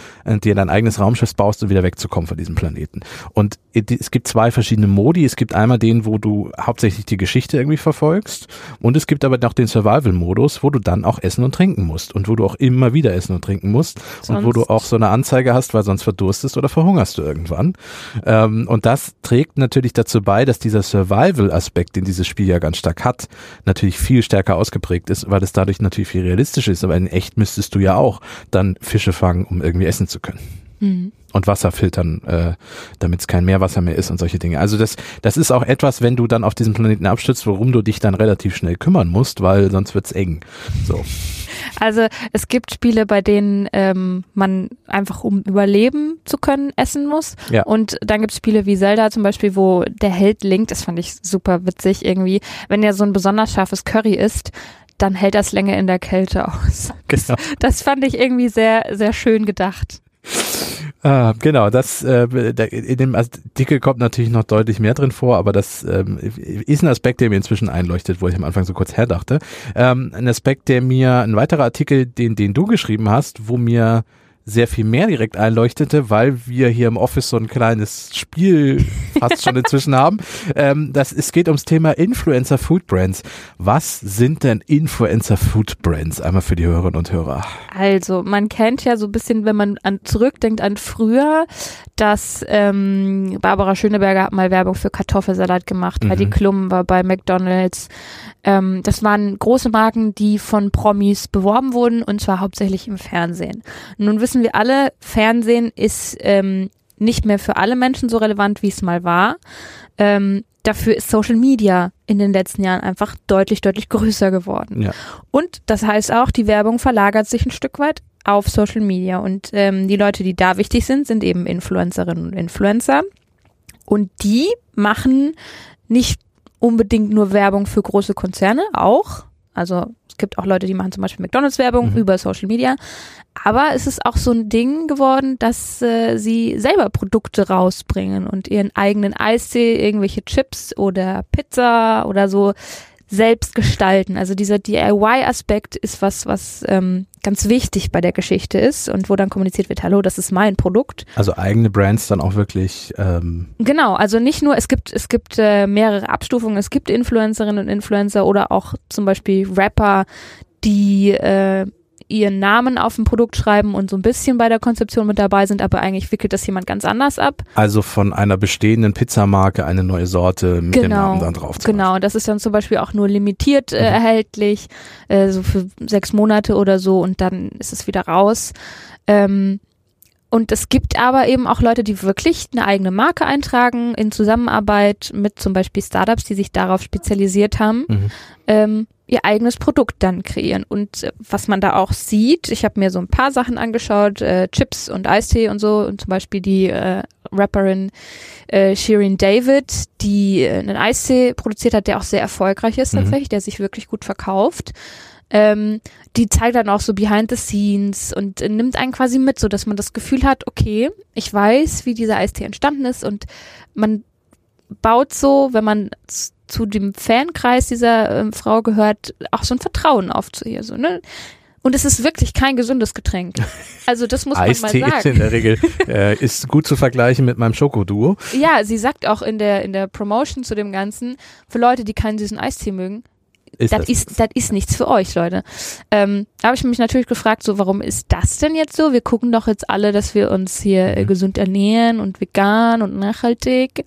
dir dein eigenes Raumschiff baust und wieder wegzukommen von diesem Planeten. Und es gibt zwei verschiedene Modi. Es gibt einmal den, wo du hauptsächlich die Geschichte irgendwie verfolgst und es gibt aber noch den Survival-Modus, wo du dann auch essen und trinken musst und wo du auch immer wieder essen und trinken musst und wo du Sonst- auch so eine Anzeige hast, weil sonst verdurstest oder verhungerst du irgendwann. Ähm, und das trägt natürlich dazu bei, dass dieser Survival-Aspekt, den dieses Spiel ja ganz stark hat, natürlich viel stärker ausgeprägt ist, weil es dadurch natürlich viel realistischer ist. Aber in echt müsstest du ja auch dann Fische fangen, um irgendwie essen zu können Mhm. und Wasser filtern, äh, damit es kein Meerwasser mehr ist und solche Dinge. Also das, das ist auch etwas, wenn du dann auf diesem Planeten abstürzt, worum du dich dann relativ schnell kümmern musst, weil sonst wird's eng. So. Also es gibt Spiele, bei denen ähm, man einfach, um überleben zu können, essen muss. Ja. Und dann gibt es Spiele wie Zelda zum Beispiel, wo der Held Link, das fand ich super witzig irgendwie, wenn er so ein besonders scharfes Curry isst, dann hält das länger in der Kälte aus. Genau. Das fand ich irgendwie sehr, sehr schön gedacht. Ah, genau, das äh, in dem Artikel kommt natürlich noch deutlich mehr drin vor, aber das ähm, ist ein Aspekt, der mir inzwischen einleuchtet, wo ich am Anfang so kurz herdachte. Ähm, ein Aspekt, der mir, ein weiterer Artikel, den, den du geschrieben hast, wo mir sehr viel mehr direkt einleuchtete, weil wir hier im Office so ein kleines Spiel fast schon inzwischen haben. Ähm, das, es geht ums Thema Influencer Food Brands. Was sind denn Influencer Food Brands? Einmal für die Hörerinnen und Hörer. Also, man kennt ja so ein bisschen, wenn man an zurückdenkt an früher, dass ähm, Barbara Schöneberger hat mal Werbung für Kartoffelsalat gemacht, Mhm. Heidi Klum war bei McDonalds. Ähm, das waren große Marken, die von Promis beworben wurden und zwar hauptsächlich im Fernsehen. Nun wissen wir alle, Fernsehen ist ähm, nicht mehr für alle Menschen so relevant, wie es mal war. Ähm, dafür ist Social Media in den letzten Jahren einfach deutlich, deutlich größer geworden. Ja. Und das heißt auch, die Werbung verlagert sich ein Stück weit auf Social Media. Und ähm, die Leute, die da wichtig sind, sind eben Influencerinnen und Influencer. Und die machen nicht unbedingt nur Werbung für große Konzerne, auch, Also es gibt auch Leute, die machen zum Beispiel McDonalds-Werbung Mhm. über Social Media. Aber es ist auch so ein Ding geworden, dass äh, sie selber Produkte rausbringen und ihren eigenen Eistee, irgendwelche Chips oder Pizza oder so selbst gestalten. Also dieser DIY-Aspekt ist was, was ähm, ganz wichtig bei der Geschichte ist und wo dann kommuniziert wird, hallo, das ist mein Produkt. Also eigene Brands dann auch wirklich, ähm, Genau, also nicht nur, es gibt, es gibt äh, mehrere Abstufungen, es gibt Influencerinnen und Influencer oder auch zum Beispiel Rapper, die äh, ihren Namen auf ein Produkt schreiben und so ein bisschen bei der Konzeption mit dabei sind, aber eigentlich wickelt das jemand ganz anders ab. also von einer bestehenden Pizzamarke eine neue Sorte mit dem Genau, Namen dann drauf. zum Genau, das ist dann zum Beispiel auch nur limitiert äh, Mhm. erhältlich, äh, so für sechs Monate oder so und dann ist es wieder raus. Ähm, und es gibt aber eben auch Leute, die wirklich eine eigene Marke eintragen in Zusammenarbeit mit zum Beispiel Startups, die sich darauf spezialisiert haben, Mhm. ähm, ihr eigenes Produkt dann kreieren. Und äh, was man da auch sieht, ich habe mir so ein paar Sachen angeschaut, äh, Chips und Eistee und so, und zum Beispiel die äh, Rapperin äh, Shirin David, die äh, einen Eistee produziert hat, der auch sehr erfolgreich ist Mhm. tatsächlich, der sich wirklich gut verkauft. Ähm, die zeigt dann auch so behind the scenes und äh, nimmt einen quasi mit, so dass man das Gefühl hat, okay, ich weiß, wie dieser Eistee entstanden ist und man baut so, wenn man zu dem Fankreis dieser ähm, Frau gehört, auch so ein Vertrauen auf zu ihr, so, ne? Und es ist wirklich kein gesundes Getränk. Also das muss man Eistee mal ist sagen. in der Regel äh, ist gut zu vergleichen mit meinem Schokoduo. Ja, sie sagt auch in der in der Promotion zu dem Ganzen, für Leute, die keinen süßen Eistee mögen, Ist das das ist, das ist nichts für euch, Leute. Ähm, da habe ich mich natürlich gefragt, so, warum ist das denn jetzt so? Wir gucken doch jetzt alle, dass wir uns hier äh, Mhm. gesund ernähren und vegan und nachhaltig.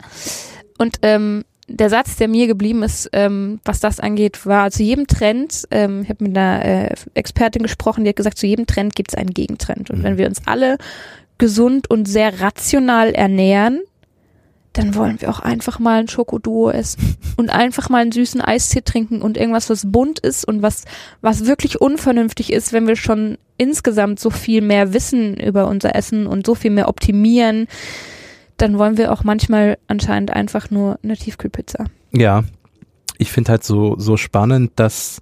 Und ähm, der Satz, der mir geblieben ist, ähm, was das angeht, war zu jedem Trend, ähm, ich habe mit einer äh, Expertin gesprochen, die hat gesagt, zu jedem Trend gibt es einen Gegentrend. Und Mhm. wenn wir uns alle gesund und sehr rational ernähren, dann wollen wir auch einfach mal ein Schokoduo essen und einfach mal einen süßen Eistee trinken und irgendwas, was bunt ist und was, was wirklich unvernünftig ist, wenn wir schon insgesamt so viel mehr wissen über unser Essen und so viel mehr optimieren, dann wollen wir auch manchmal anscheinend einfach nur eine Tiefkühlpizza. Ja, ich finde halt so, so spannend, dass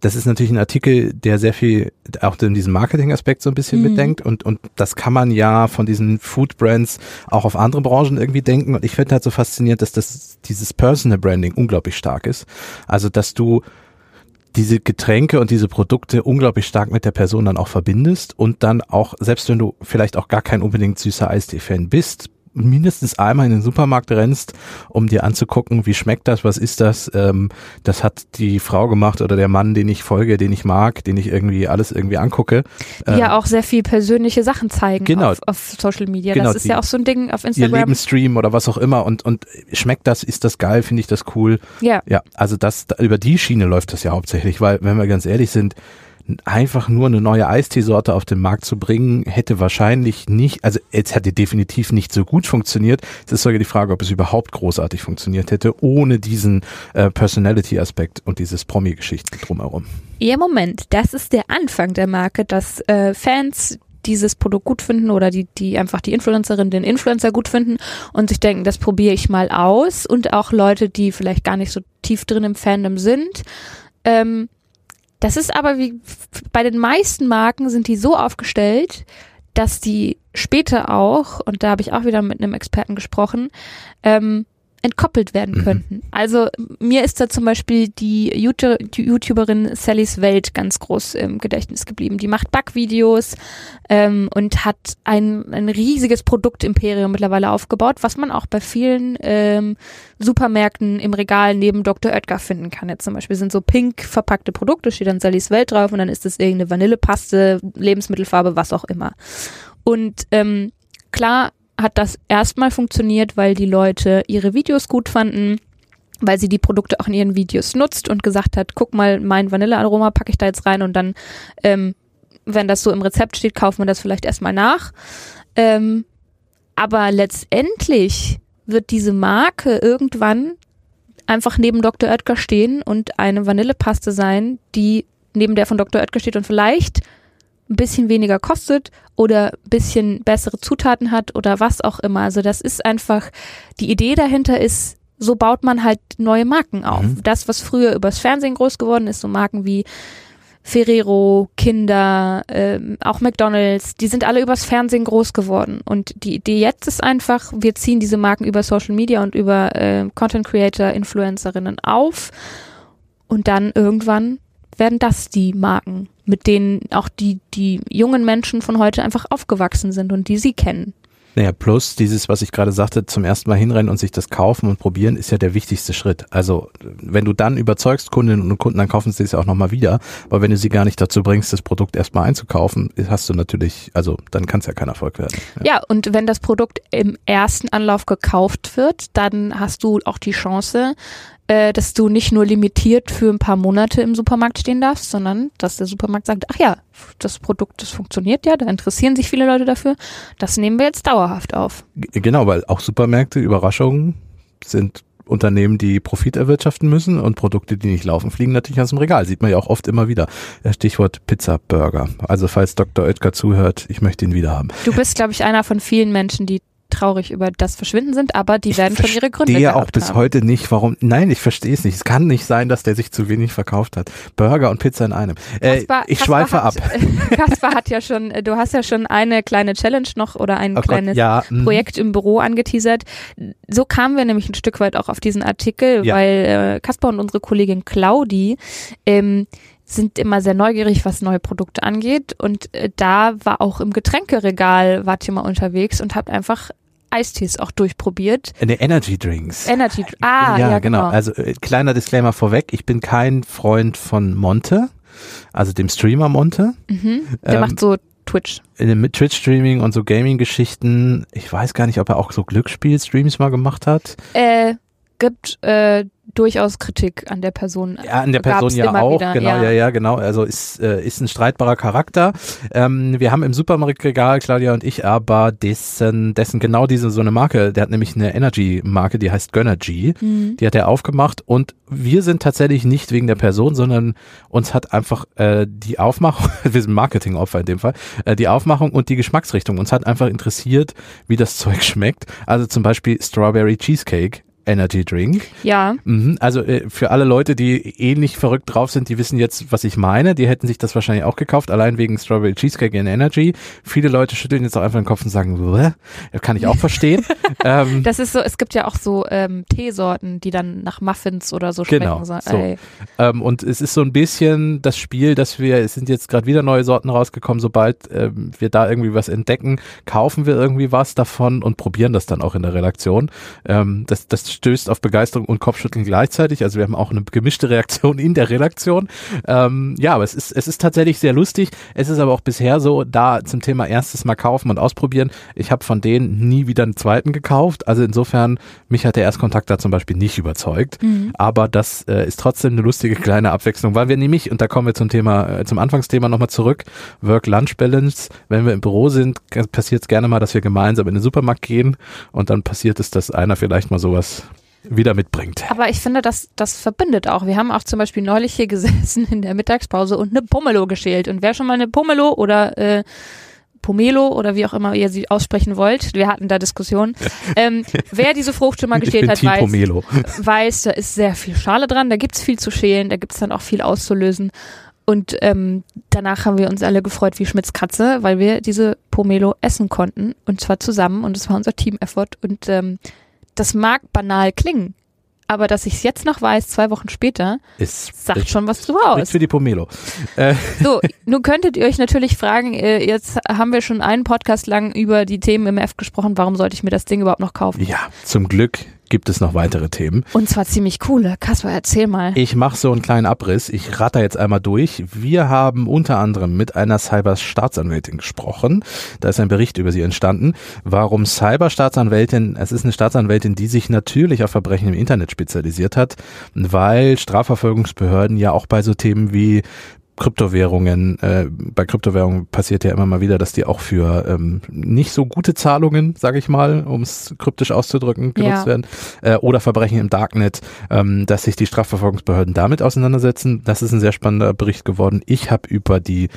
das ist natürlich ein Artikel, der sehr viel auch in diesem Marketing-Aspekt so ein bisschen Mhm. mitdenkt und, und das kann man ja von diesen Food-Brands auch auf andere Branchen irgendwie denken und ich finde halt so faszinierend, dass das dieses Personal Branding unglaublich stark ist. Also, dass du diese Getränke und diese Produkte unglaublich stark mit der Person dann auch verbindest und dann auch, selbst wenn du vielleicht auch gar kein unbedingt süßer Eistee-Fan bist, mindestens einmal in den Supermarkt rennst, um dir anzugucken, wie schmeckt das, was ist das, ähm, das hat die Frau gemacht oder der Mann, den ich folge, den ich mag, den ich irgendwie alles irgendwie angucke. Die Ähm, ja auch sehr viel persönliche Sachen zeigen Genau. auf, auf Social Media. Genau, das ist die- ja auch so ein Ding auf ihr Instagram. Lebensstream oder was auch immer und, und schmeckt das, ist das geil, finde ich das cool. Ja, Ja, also das, da- über die Schiene läuft das ja hauptsächlich, weil, wenn wir ganz ehrlich sind, einfach nur eine neue Eisteesorte auf den Markt zu bringen, hätte wahrscheinlich nicht, also es hätte definitiv nicht so gut funktioniert. Es ist sogar die Frage, ob es überhaupt großartig funktioniert hätte, ohne diesen äh, Personality-Aspekt und dieses Promi-Geschichten drumherum. Ja, Moment, das ist der Anfang der Marke, dass äh, Fans dieses Produkt gut finden oder die, die einfach die Influencerin, den Influencer gut finden und sich denken, das probiere ich mal aus und auch Leute, die vielleicht gar nicht so tief drin im Fandom sind. Ähm, das ist aber wie bei den meisten Marken sind die so aufgestellt, dass die später auch, und da habe ich auch wieder mit einem Experten gesprochen, ähm, entkoppelt werden Mhm. könnten. Also mir ist da zum Beispiel die, YouTube die YouTuberin Sallys Welt ganz groß im Gedächtnis geblieben. Die macht Backvideos ähm, und hat ein, ein riesiges Produktimperium mittlerweile aufgebaut, was man auch bei vielen ähm, Supermärkten im Regal neben Dr. Oetker finden kann. Jetzt zum Beispiel sind so pink verpackte Produkte, steht dann Sallys Welt drauf und dann ist es irgendeine Vanillepaste, Lebensmittelfarbe, was auch immer. Und ähm, klar hat das erstmal funktioniert, weil die Leute ihre Videos gut fanden, weil sie die Produkte auch in ihren Videos nutzt und gesagt hat, guck mal, mein Vanillearoma packe ich da jetzt rein und dann, ähm, wenn das so im Rezept steht, kaufen wir das vielleicht erstmal nach. Ähm, aber letztendlich wird diese Marke irgendwann einfach neben Dr. Oetker stehen und eine Vanillepaste sein, die neben der von Dr. Oetker steht und vielleicht ein bisschen weniger kostet oder ein bisschen bessere Zutaten hat oder was auch immer. Also das ist einfach, die Idee dahinter ist, so baut man halt neue Marken auf. Mhm. Das, was früher übers Fernsehen groß geworden ist, so Marken wie Ferrero, Kinder, ähm, auch McDonald's, die sind alle übers Fernsehen groß geworden. Und die Idee jetzt ist einfach, wir ziehen diese Marken über Social Media und über äh, Content Creator, Influencerinnen auf und dann irgendwann werden das die Marken, mit denen auch die, die jungen Menschen von heute einfach aufgewachsen sind und die sie kennen. Naja, plus dieses, was ich gerade sagte, zum ersten Mal hinrennen und sich das kaufen und probieren, ist ja der wichtigste Schritt. Also wenn du dann überzeugst Kundinnen und Kunden, dann kaufen sie es ja auch nochmal wieder. Aber wenn du sie gar nicht dazu bringst, das Produkt erstmal einzukaufen, hast du natürlich, also dann kann es ja kein Erfolg werden. Ja. ja, und wenn das Produkt im ersten Anlauf gekauft wird, dann hast du auch die Chance, äh, dass du nicht nur limitiert für ein paar Monate im Supermarkt stehen darfst, sondern dass der Supermarkt sagt, ach ja, das Produkt, das funktioniert ja, da interessieren sich viele Leute dafür, das nehmen wir jetzt dauerhaft auf. Genau, weil auch Supermärkte, Überraschungen sind Unternehmen, die Profit erwirtschaften müssen und Produkte, die nicht laufen, fliegen natürlich aus dem Regal. Sieht man ja auch oft immer wieder. Stichwort Pizza Burger. Also falls Dr. Oetker zuhört, ich möchte ihn wieder haben. Du bist, glaube ich, einer von vielen Menschen, die traurig über das Verschwinden sind, aber die ich werden schon ihre Gründe Ich verstehe auch bis heute nicht, warum. Nein, ich verstehe es nicht. Es kann nicht sein, dass der sich zu wenig verkauft hat. Burger und Pizza in einem. Äh, Kaspar, ich Kaspar schweife hat, ab. Kaspar hat ja schon, du hast ja schon eine kleine Challenge noch oder ein Oh Gott, kleines ja, mhm. Projekt im Büro angeteasert. So kamen wir nämlich ein Stück weit auch auf diesen Artikel, Ja. weil äh, Kaspar und unsere Kollegin Claudi ähm, sind immer sehr neugierig, was neue Produkte angeht. Und äh, da war auch im Getränkeregal, mal unterwegs und habt einfach Eistees auch durchprobiert. Ne, Energy Drinks. Energy, ah, ja, genau. Also äh, kleiner Disclaimer vorweg, ich bin kein Freund von Monte, also dem Streamer Monte. mhm. Der ähm, macht so Twitch. Mit Twitch-Streaming und so Gaming-Geschichten. Ich weiß gar nicht, ob er auch so Glücksspiel-Streams mal gemacht hat. Äh, gibt äh, durchaus Kritik an der Person. Ja, an der Person ja auch, wieder, genau, ja. ja. ja, genau. Also ist, äh, ist ein streitbarer Charakter. Ähm, wir haben im Supermarktregal, Claudia und ich, aber dessen, dessen genau diese so eine Marke, der hat nämlich eine Energy-Marke, die heißt Gönnergy. Mhm. Die hat er aufgemacht und wir sind tatsächlich nicht wegen der Person, sondern uns hat einfach äh, die Aufmachung, wir sind Marketingopfer in dem Fall, äh, die Aufmachung und die Geschmacksrichtung. Uns hat einfach interessiert, wie das Zeug schmeckt. Also zum Beispiel Strawberry Cheesecake. Energy Drink. Ja, Mhm, also äh, für alle Leute, die ähnlich verrückt drauf sind, die wissen jetzt, was ich meine. Die hätten sich das wahrscheinlich auch gekauft, allein wegen Strawberry Cheesecake in Energy. Viele Leute schütteln jetzt auch einfach den Kopf und sagen, kann ich auch verstehen. ähm, das ist so, es gibt ja auch so ähm, Teesorten, die dann nach Muffins oder so schmecken. Genau, So, ähm, und es ist so ein bisschen das Spiel, dass wir, es sind jetzt gerade wieder neue Sorten rausgekommen, sobald ähm, wir da irgendwie was entdecken, kaufen wir irgendwie was davon und probieren das dann auch in der Redaktion. Ähm, das, das stößt auf Begeisterung und Kopfschütteln gleichzeitig. Also wir haben auch eine gemischte Reaktion in der Redaktion. Ähm, ja, aber es ist, es ist tatsächlich sehr lustig. Es ist aber auch bisher so, da zum Thema erstes Mal kaufen und ausprobieren. Ich habe von denen nie wieder einen zweiten gekauft. Also insofern, mich hat der Erstkontakt da zum Beispiel nicht überzeugt. Mhm. Aber das äh, ist trotzdem eine lustige kleine Abwechslung, weil wir nämlich, und da kommen wir zum Thema, äh, zum Anfangsthema nochmal zurück, Work-Lunch-Balance. Wenn wir im Büro sind, passiert es gerne mal, dass wir gemeinsam in den Supermarkt gehen und dann passiert es, dass einer vielleicht mal sowas wieder mitbringt. Aber ich finde, das, das verbindet auch. Wir haben auch zum Beispiel neulich hier gesessen in der Mittagspause und eine Pomelo geschält. Und wer schon mal eine Pomelo oder äh, Pomelo oder wie auch immer ihr sie aussprechen wollt, wir hatten da Diskussionen. Ähm, wer diese Frucht schon mal geschält hat, weiß, Pomelo. weiß, da ist sehr viel Schale dran, da gibt's viel zu schälen, da gibt's dann auch viel auszulösen. Und ähm, danach haben wir uns alle gefreut wie Schmitz Katze, weil wir diese Pomelo essen konnten und zwar zusammen und es war unser Team-Effort und ähm, das mag banal klingen, aber dass ich es jetzt noch weiß, zwei Wochen später, Ist, sagt ist, schon was drüber aus. für die Pomelo. Äh, So, nun könntet ihr euch natürlich fragen, äh, jetzt haben wir schon einen Podcast lang über die Themen im F gesprochen, warum sollte ich mir das Ding überhaupt noch kaufen? ja, zum Glück gibt es noch weitere Themen. Und zwar ziemlich coole. Kasper, erzähl mal. Ich mache so einen kleinen Abriss. Ich ratter jetzt einmal durch. Wir haben unter anderem mit einer Cyber-Staatsanwältin gesprochen. Da ist ein Bericht über sie entstanden. Warum Cyber-Staatsanwältin? Es ist eine Staatsanwältin, die sich natürlich auf Verbrechen im Internet spezialisiert hat, weil Strafverfolgungsbehörden ja auch bei so Themen wie Kryptowährungen, äh, bei Kryptowährungen passiert ja immer mal wieder, dass die auch für ähm, nicht so gute Zahlungen, sage ich mal, um es kryptisch auszudrücken, genutzt Ja. werden, äh, oder Verbrechen im Darknet, ähm, dass sich die Strafverfolgungsbehörden damit auseinandersetzen. Das ist ein sehr spannender Bericht geworden. Ich habe über die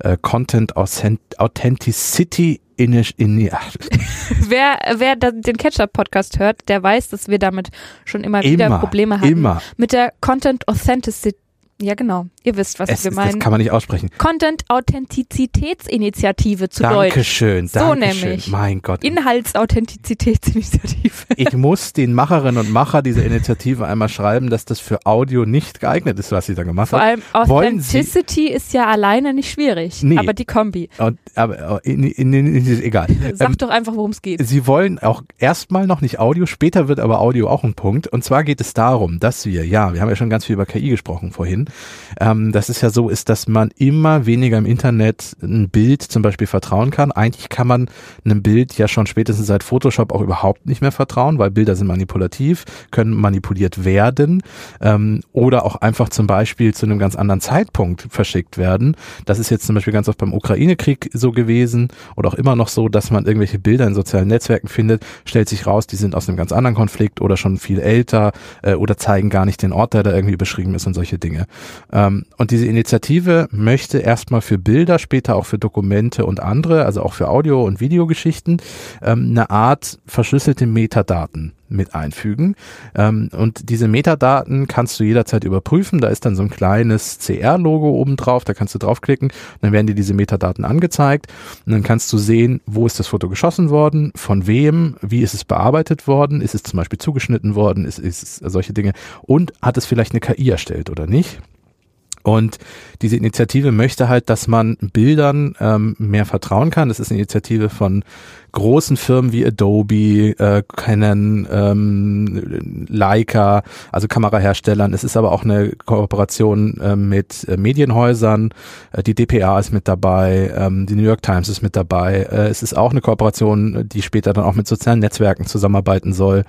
äh, Content Authent- Authenticity in, in ja. wer wer den Ketchup-Podcast hört, der weiß, dass wir damit schon immer, wieder Immer, Probleme hatten. immer. Mit der Content Authenticity. Ja, genau. Ihr wisst, was Es, wir das meinen. kann man nicht aussprechen. Content Authentizitätsinitiative zu Deutsch. Dankeschön, So Dankeschön. nämlich. Mein Gott. Inhaltsauthentizitätsinitiative. Ich muss den Macherinnen und Macher dieser Initiative einmal schreiben, dass das für Audio nicht geeignet ist, was sie da gemacht Vor haben. allem Wollen Sie- Authenticity ist ja alleine nicht schwierig. Nee. Aber die Kombi. Und, aber in, in, in, in, egal. Sag Ähm, doch einfach, worum es geht. Sie wollen auch erstmal noch nicht Audio, später wird aber Audio auch ein Punkt. Und zwar geht es darum, dass wir, ja, wir haben ja schon ganz viel über KI gesprochen vorhin, ähm, dass es ja so ist, dass man immer weniger im Internet ein Bild zum Beispiel vertrauen kann. Eigentlich kann man einem Bild ja schon spätestens seit Photoshop auch überhaupt nicht mehr vertrauen, weil Bilder sind manipulativ, können manipuliert werden ähm, oder auch einfach zum Beispiel zu einem ganz anderen Zeitpunkt verschickt werden. Das ist jetzt zum Beispiel ganz oft beim Ukraine-Krieg so gewesen oder auch immer noch so, dass man irgendwelche Bilder in sozialen Netzwerken findet, stellt sich raus, die sind aus einem ganz anderen Konflikt oder schon viel älter äh, oder zeigen gar nicht den Ort, der da irgendwie beschrieben ist und solche Dinge. Ähm, und diese Initiative möchte erstmal für Bilder, später auch für Dokumente und andere, also auch für Audio- und Videogeschichten, ähm, eine Art verschlüsselte Metadaten mit einfügen. Ähm, und diese Metadaten kannst du jederzeit überprüfen. Da ist dann so ein kleines CR-Logo oben drauf, da kannst du draufklicken, dann werden dir diese Metadaten angezeigt und dann kannst du sehen, wo ist das Foto geschossen worden, von wem, wie ist es bearbeitet worden, ist es zum Beispiel zugeschnitten worden, ist, ist solche Dinge und hat es vielleicht eine KI erstellt oder nicht. Und diese Initiative möchte halt, dass man Bildern ähm, mehr vertrauen kann. Das ist eine Initiative von großen Firmen wie Adobe, äh, Canon, ähm, Leica, also Kameraherstellern. Es ist aber auch eine Kooperation äh, mit äh, Medienhäusern. Äh, die DPA ist mit dabei, ähm, die New York Times ist mit dabei. Äh, es ist auch eine Kooperation, die später dann auch mit sozialen Netzwerken zusammenarbeiten soll.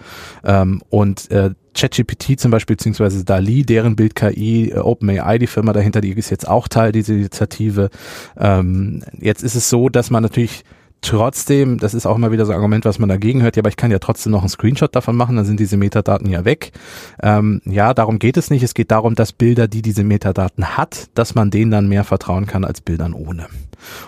Ähm, und äh, ChatGPT zum Beispiel, beziehungsweise DALI, deren Bild-KI, äh, OpenAI, die Firma dahinter, die ist jetzt auch Teil dieser Initiative. Ähm, jetzt ist es so, dass man natürlich trotzdem, das ist auch immer wieder so ein Argument, was man dagegen hört, ja, aber ich kann ja trotzdem noch einen Screenshot davon machen, dann sind diese Metadaten ja weg. Ähm, ja, darum geht es nicht. Es geht darum, dass Bilder, die diese Metadaten hat, dass man denen dann mehr vertrauen kann als Bildern ohne.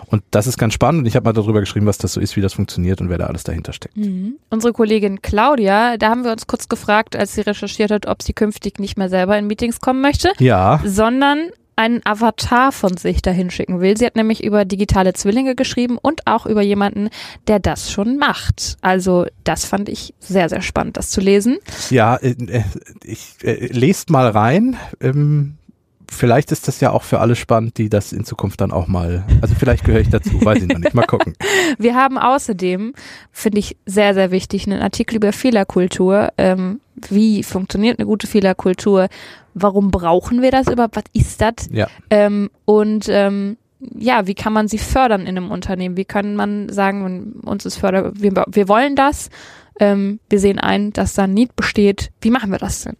Und das ist ganz spannend und ich habe mal darüber geschrieben, was das so ist, wie das funktioniert und wer da alles dahinter steckt. Mhm. Unsere Kollegin Claudia, da haben wir uns kurz gefragt, als sie recherchiert hat, ob sie künftig nicht mehr selber in Meetings kommen möchte, Ja, sondern einen Avatar von sich dahin schicken will. Sie hat nämlich über digitale Zwillinge geschrieben und auch über jemanden, der das schon macht. Also das fand ich sehr, sehr spannend, das zu lesen. Ja, äh, äh, ich äh, lest mal rein. Ähm, vielleicht ist das ja auch für alle spannend, die das in Zukunft dann auch mal. Also vielleicht gehöre ich dazu, weiß ich noch nicht. Mal gucken. Wir haben außerdem, finde ich sehr, sehr wichtig, einen Artikel über Fehlerkultur. Ähm, wie funktioniert eine gute Fehlerkultur? Warum brauchen wir das überhaupt? Was ist das? Ja. Ähm, und ähm, ja, wie kann man sie fördern in einem Unternehmen? Wie kann man sagen, uns ist Förder, wir, wir wollen das, ähm, wir sehen ein, dass da ein Need besteht. Wie machen wir das denn?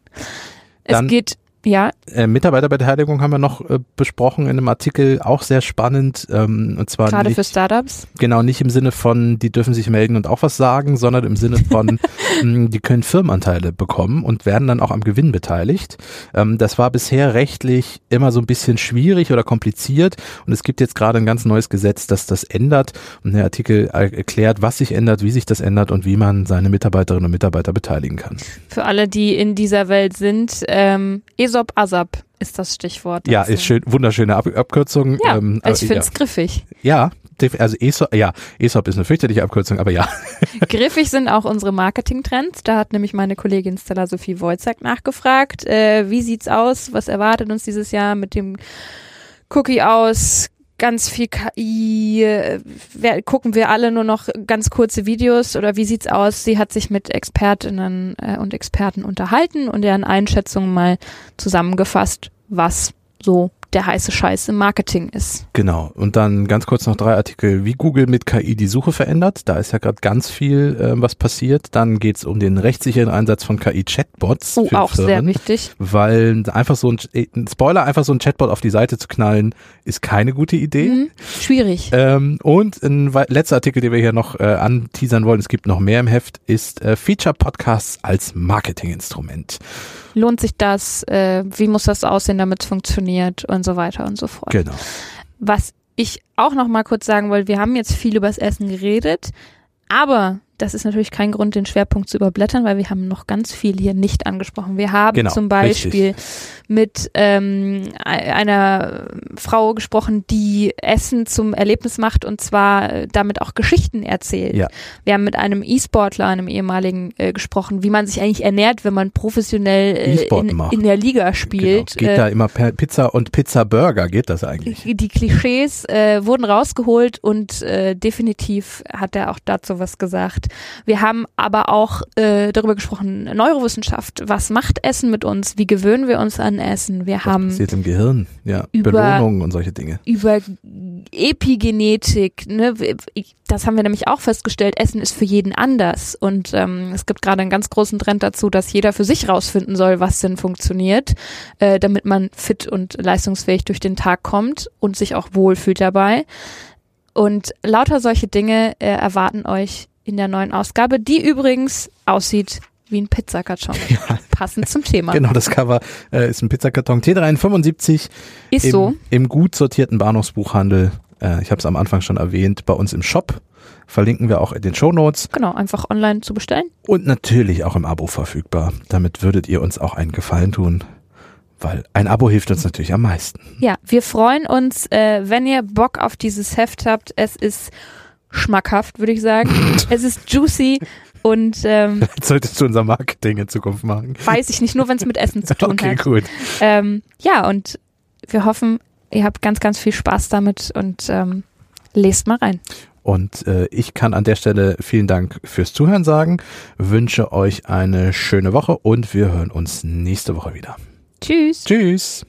Es Dann- geht, ja, Äh, Mitarbeiterbeteiligung haben wir noch äh, besprochen in einem Artikel, auch sehr spannend. Ähm, und zwar gerade nicht, für Startups. genau nicht im Sinne von, die dürfen sich melden und auch was sagen, sondern im Sinne von, mh, die können Firmenanteile bekommen und werden dann auch am Gewinn beteiligt. Ähm, das war bisher rechtlich immer so ein bisschen schwierig oder kompliziert und es gibt jetzt gerade ein ganz neues Gesetz, das das ändert und der Artikel er- erklärt, was sich ändert, wie sich das ändert und wie man seine Mitarbeiterinnen und Mitarbeiter beteiligen kann. Für alle, die in dieser Welt sind, ähm, ESOP ASAP ist das Stichwort. Ja, dazu. ist schön, wunderschöne Ab Abkürzung. Ja, ähm, also ich aber finde es griffig. ja. ja, def- also ESOP, ja, ESOP ist eine fürchterliche Abkürzung, aber ja. Griffig sind auch unsere Marketing-Trends. Da hat nämlich meine Kollegin Stella Sophie Wojcik nachgefragt. Äh, wie sieht's aus? Was erwartet uns dieses Jahr mit dem Cookie aus? Ganz viel KI. Äh, wer, gucken wir alle nur noch ganz kurze Videos oder wie sieht's aus? Sie hat sich mit Expertinnen äh, und Experten unterhalten und deren Einschätzungen mal zusammengefasst, was so der heiße Scheiß im Marketing ist. Genau. Und dann ganz kurz noch drei Artikel, wie Google mit KI die Suche verändert. Da ist ja gerade ganz viel, äh, was passiert. Dann geht's um den rechtssicheren Einsatz von KI-Chatbots Oh, auch sehr Firmen. wichtig. Weil einfach so ein, ein Spoiler, einfach so ein Chatbot auf die Seite zu knallen, ist keine gute Idee. Mhm. Schwierig. Ähm, und ein letzter Artikel, den wir hier noch äh, anteasern wollen, es gibt noch mehr im Heft, ist äh, Feature Podcasts als Marketinginstrument. lohnt sich das, äh, wie muss das aussehen, damit es funktioniert und so weiter und so fort. Genau. Was ich auch noch mal kurz sagen wollte, wir haben jetzt viel übers Essen geredet, aber das ist natürlich kein Grund, den Schwerpunkt zu überblättern, weil wir haben noch ganz viel hier nicht angesprochen. Wir haben Genau, zum Beispiel richtig. mit ähm, e- einer Frau gesprochen, die Essen zum Erlebnis macht und zwar äh, damit auch Geschichten erzählt. Ja. Wir haben mit einem E-Sportler, einem ehemaligen, äh, gesprochen, wie man sich eigentlich ernährt, wenn man professionell äh, in, in der Liga spielt. Genau. Geht Äh, da immer per Pizza und Pizza Burger geht das eigentlich? die Klischees äh, wurden rausgeholt und äh, definitiv hat er auch dazu was gesagt. Wir haben aber auch äh, darüber gesprochen, Neurowissenschaft, was macht Essen mit uns, wie gewöhnen wir uns an Essen. Wir Was haben passiert im Gehirn? Ja, über- Belohnungen und solche Dinge. über Epigenetik, ne, das haben wir nämlich auch festgestellt, Essen ist für jeden anders und ähm, es gibt gerade einen ganz großen Trend dazu, dass jeder für sich rausfinden soll, was denn funktioniert, äh, damit man fit und leistungsfähig durch den Tag kommt und sich auch wohlfühlt dabei. Und lauter solche Dinge äh, erwarten euch in der neuen Ausgabe, die übrigens aussieht wie ein Pizzakarton. Ja, Passend zum Thema. genau, das Cover äh, ist ein Pizzakarton T375 Ist im, so. im gut sortierten Bahnhofsbuchhandel. Äh, ich habe es am Anfang schon erwähnt, bei uns im Shop. Verlinken wir auch in den Shownotes Genau, einfach online zu bestellen. und natürlich auch im Abo verfügbar. Damit würdet ihr uns auch einen Gefallen tun, weil ein Abo hilft uns natürlich am meisten. Ja, wir freuen uns, äh, wenn ihr Bock auf dieses Heft habt. Es ist schmackhaft, würde ich sagen. es ist juicy und ähm, Jetzt solltest du unser Marketing in Zukunft machen. weiß ich nicht, nur wenn es mit Essen zu tun Okay, hat. gut. Ähm, ja, und wir hoffen, ihr habt ganz, ganz viel Spaß damit und ähm, lest mal rein. Und äh, ich kann an der Stelle vielen Dank fürs Zuhören sagen, wünsche euch eine schöne Woche und wir hören uns nächste Woche wieder. Tschüss. Tschüss.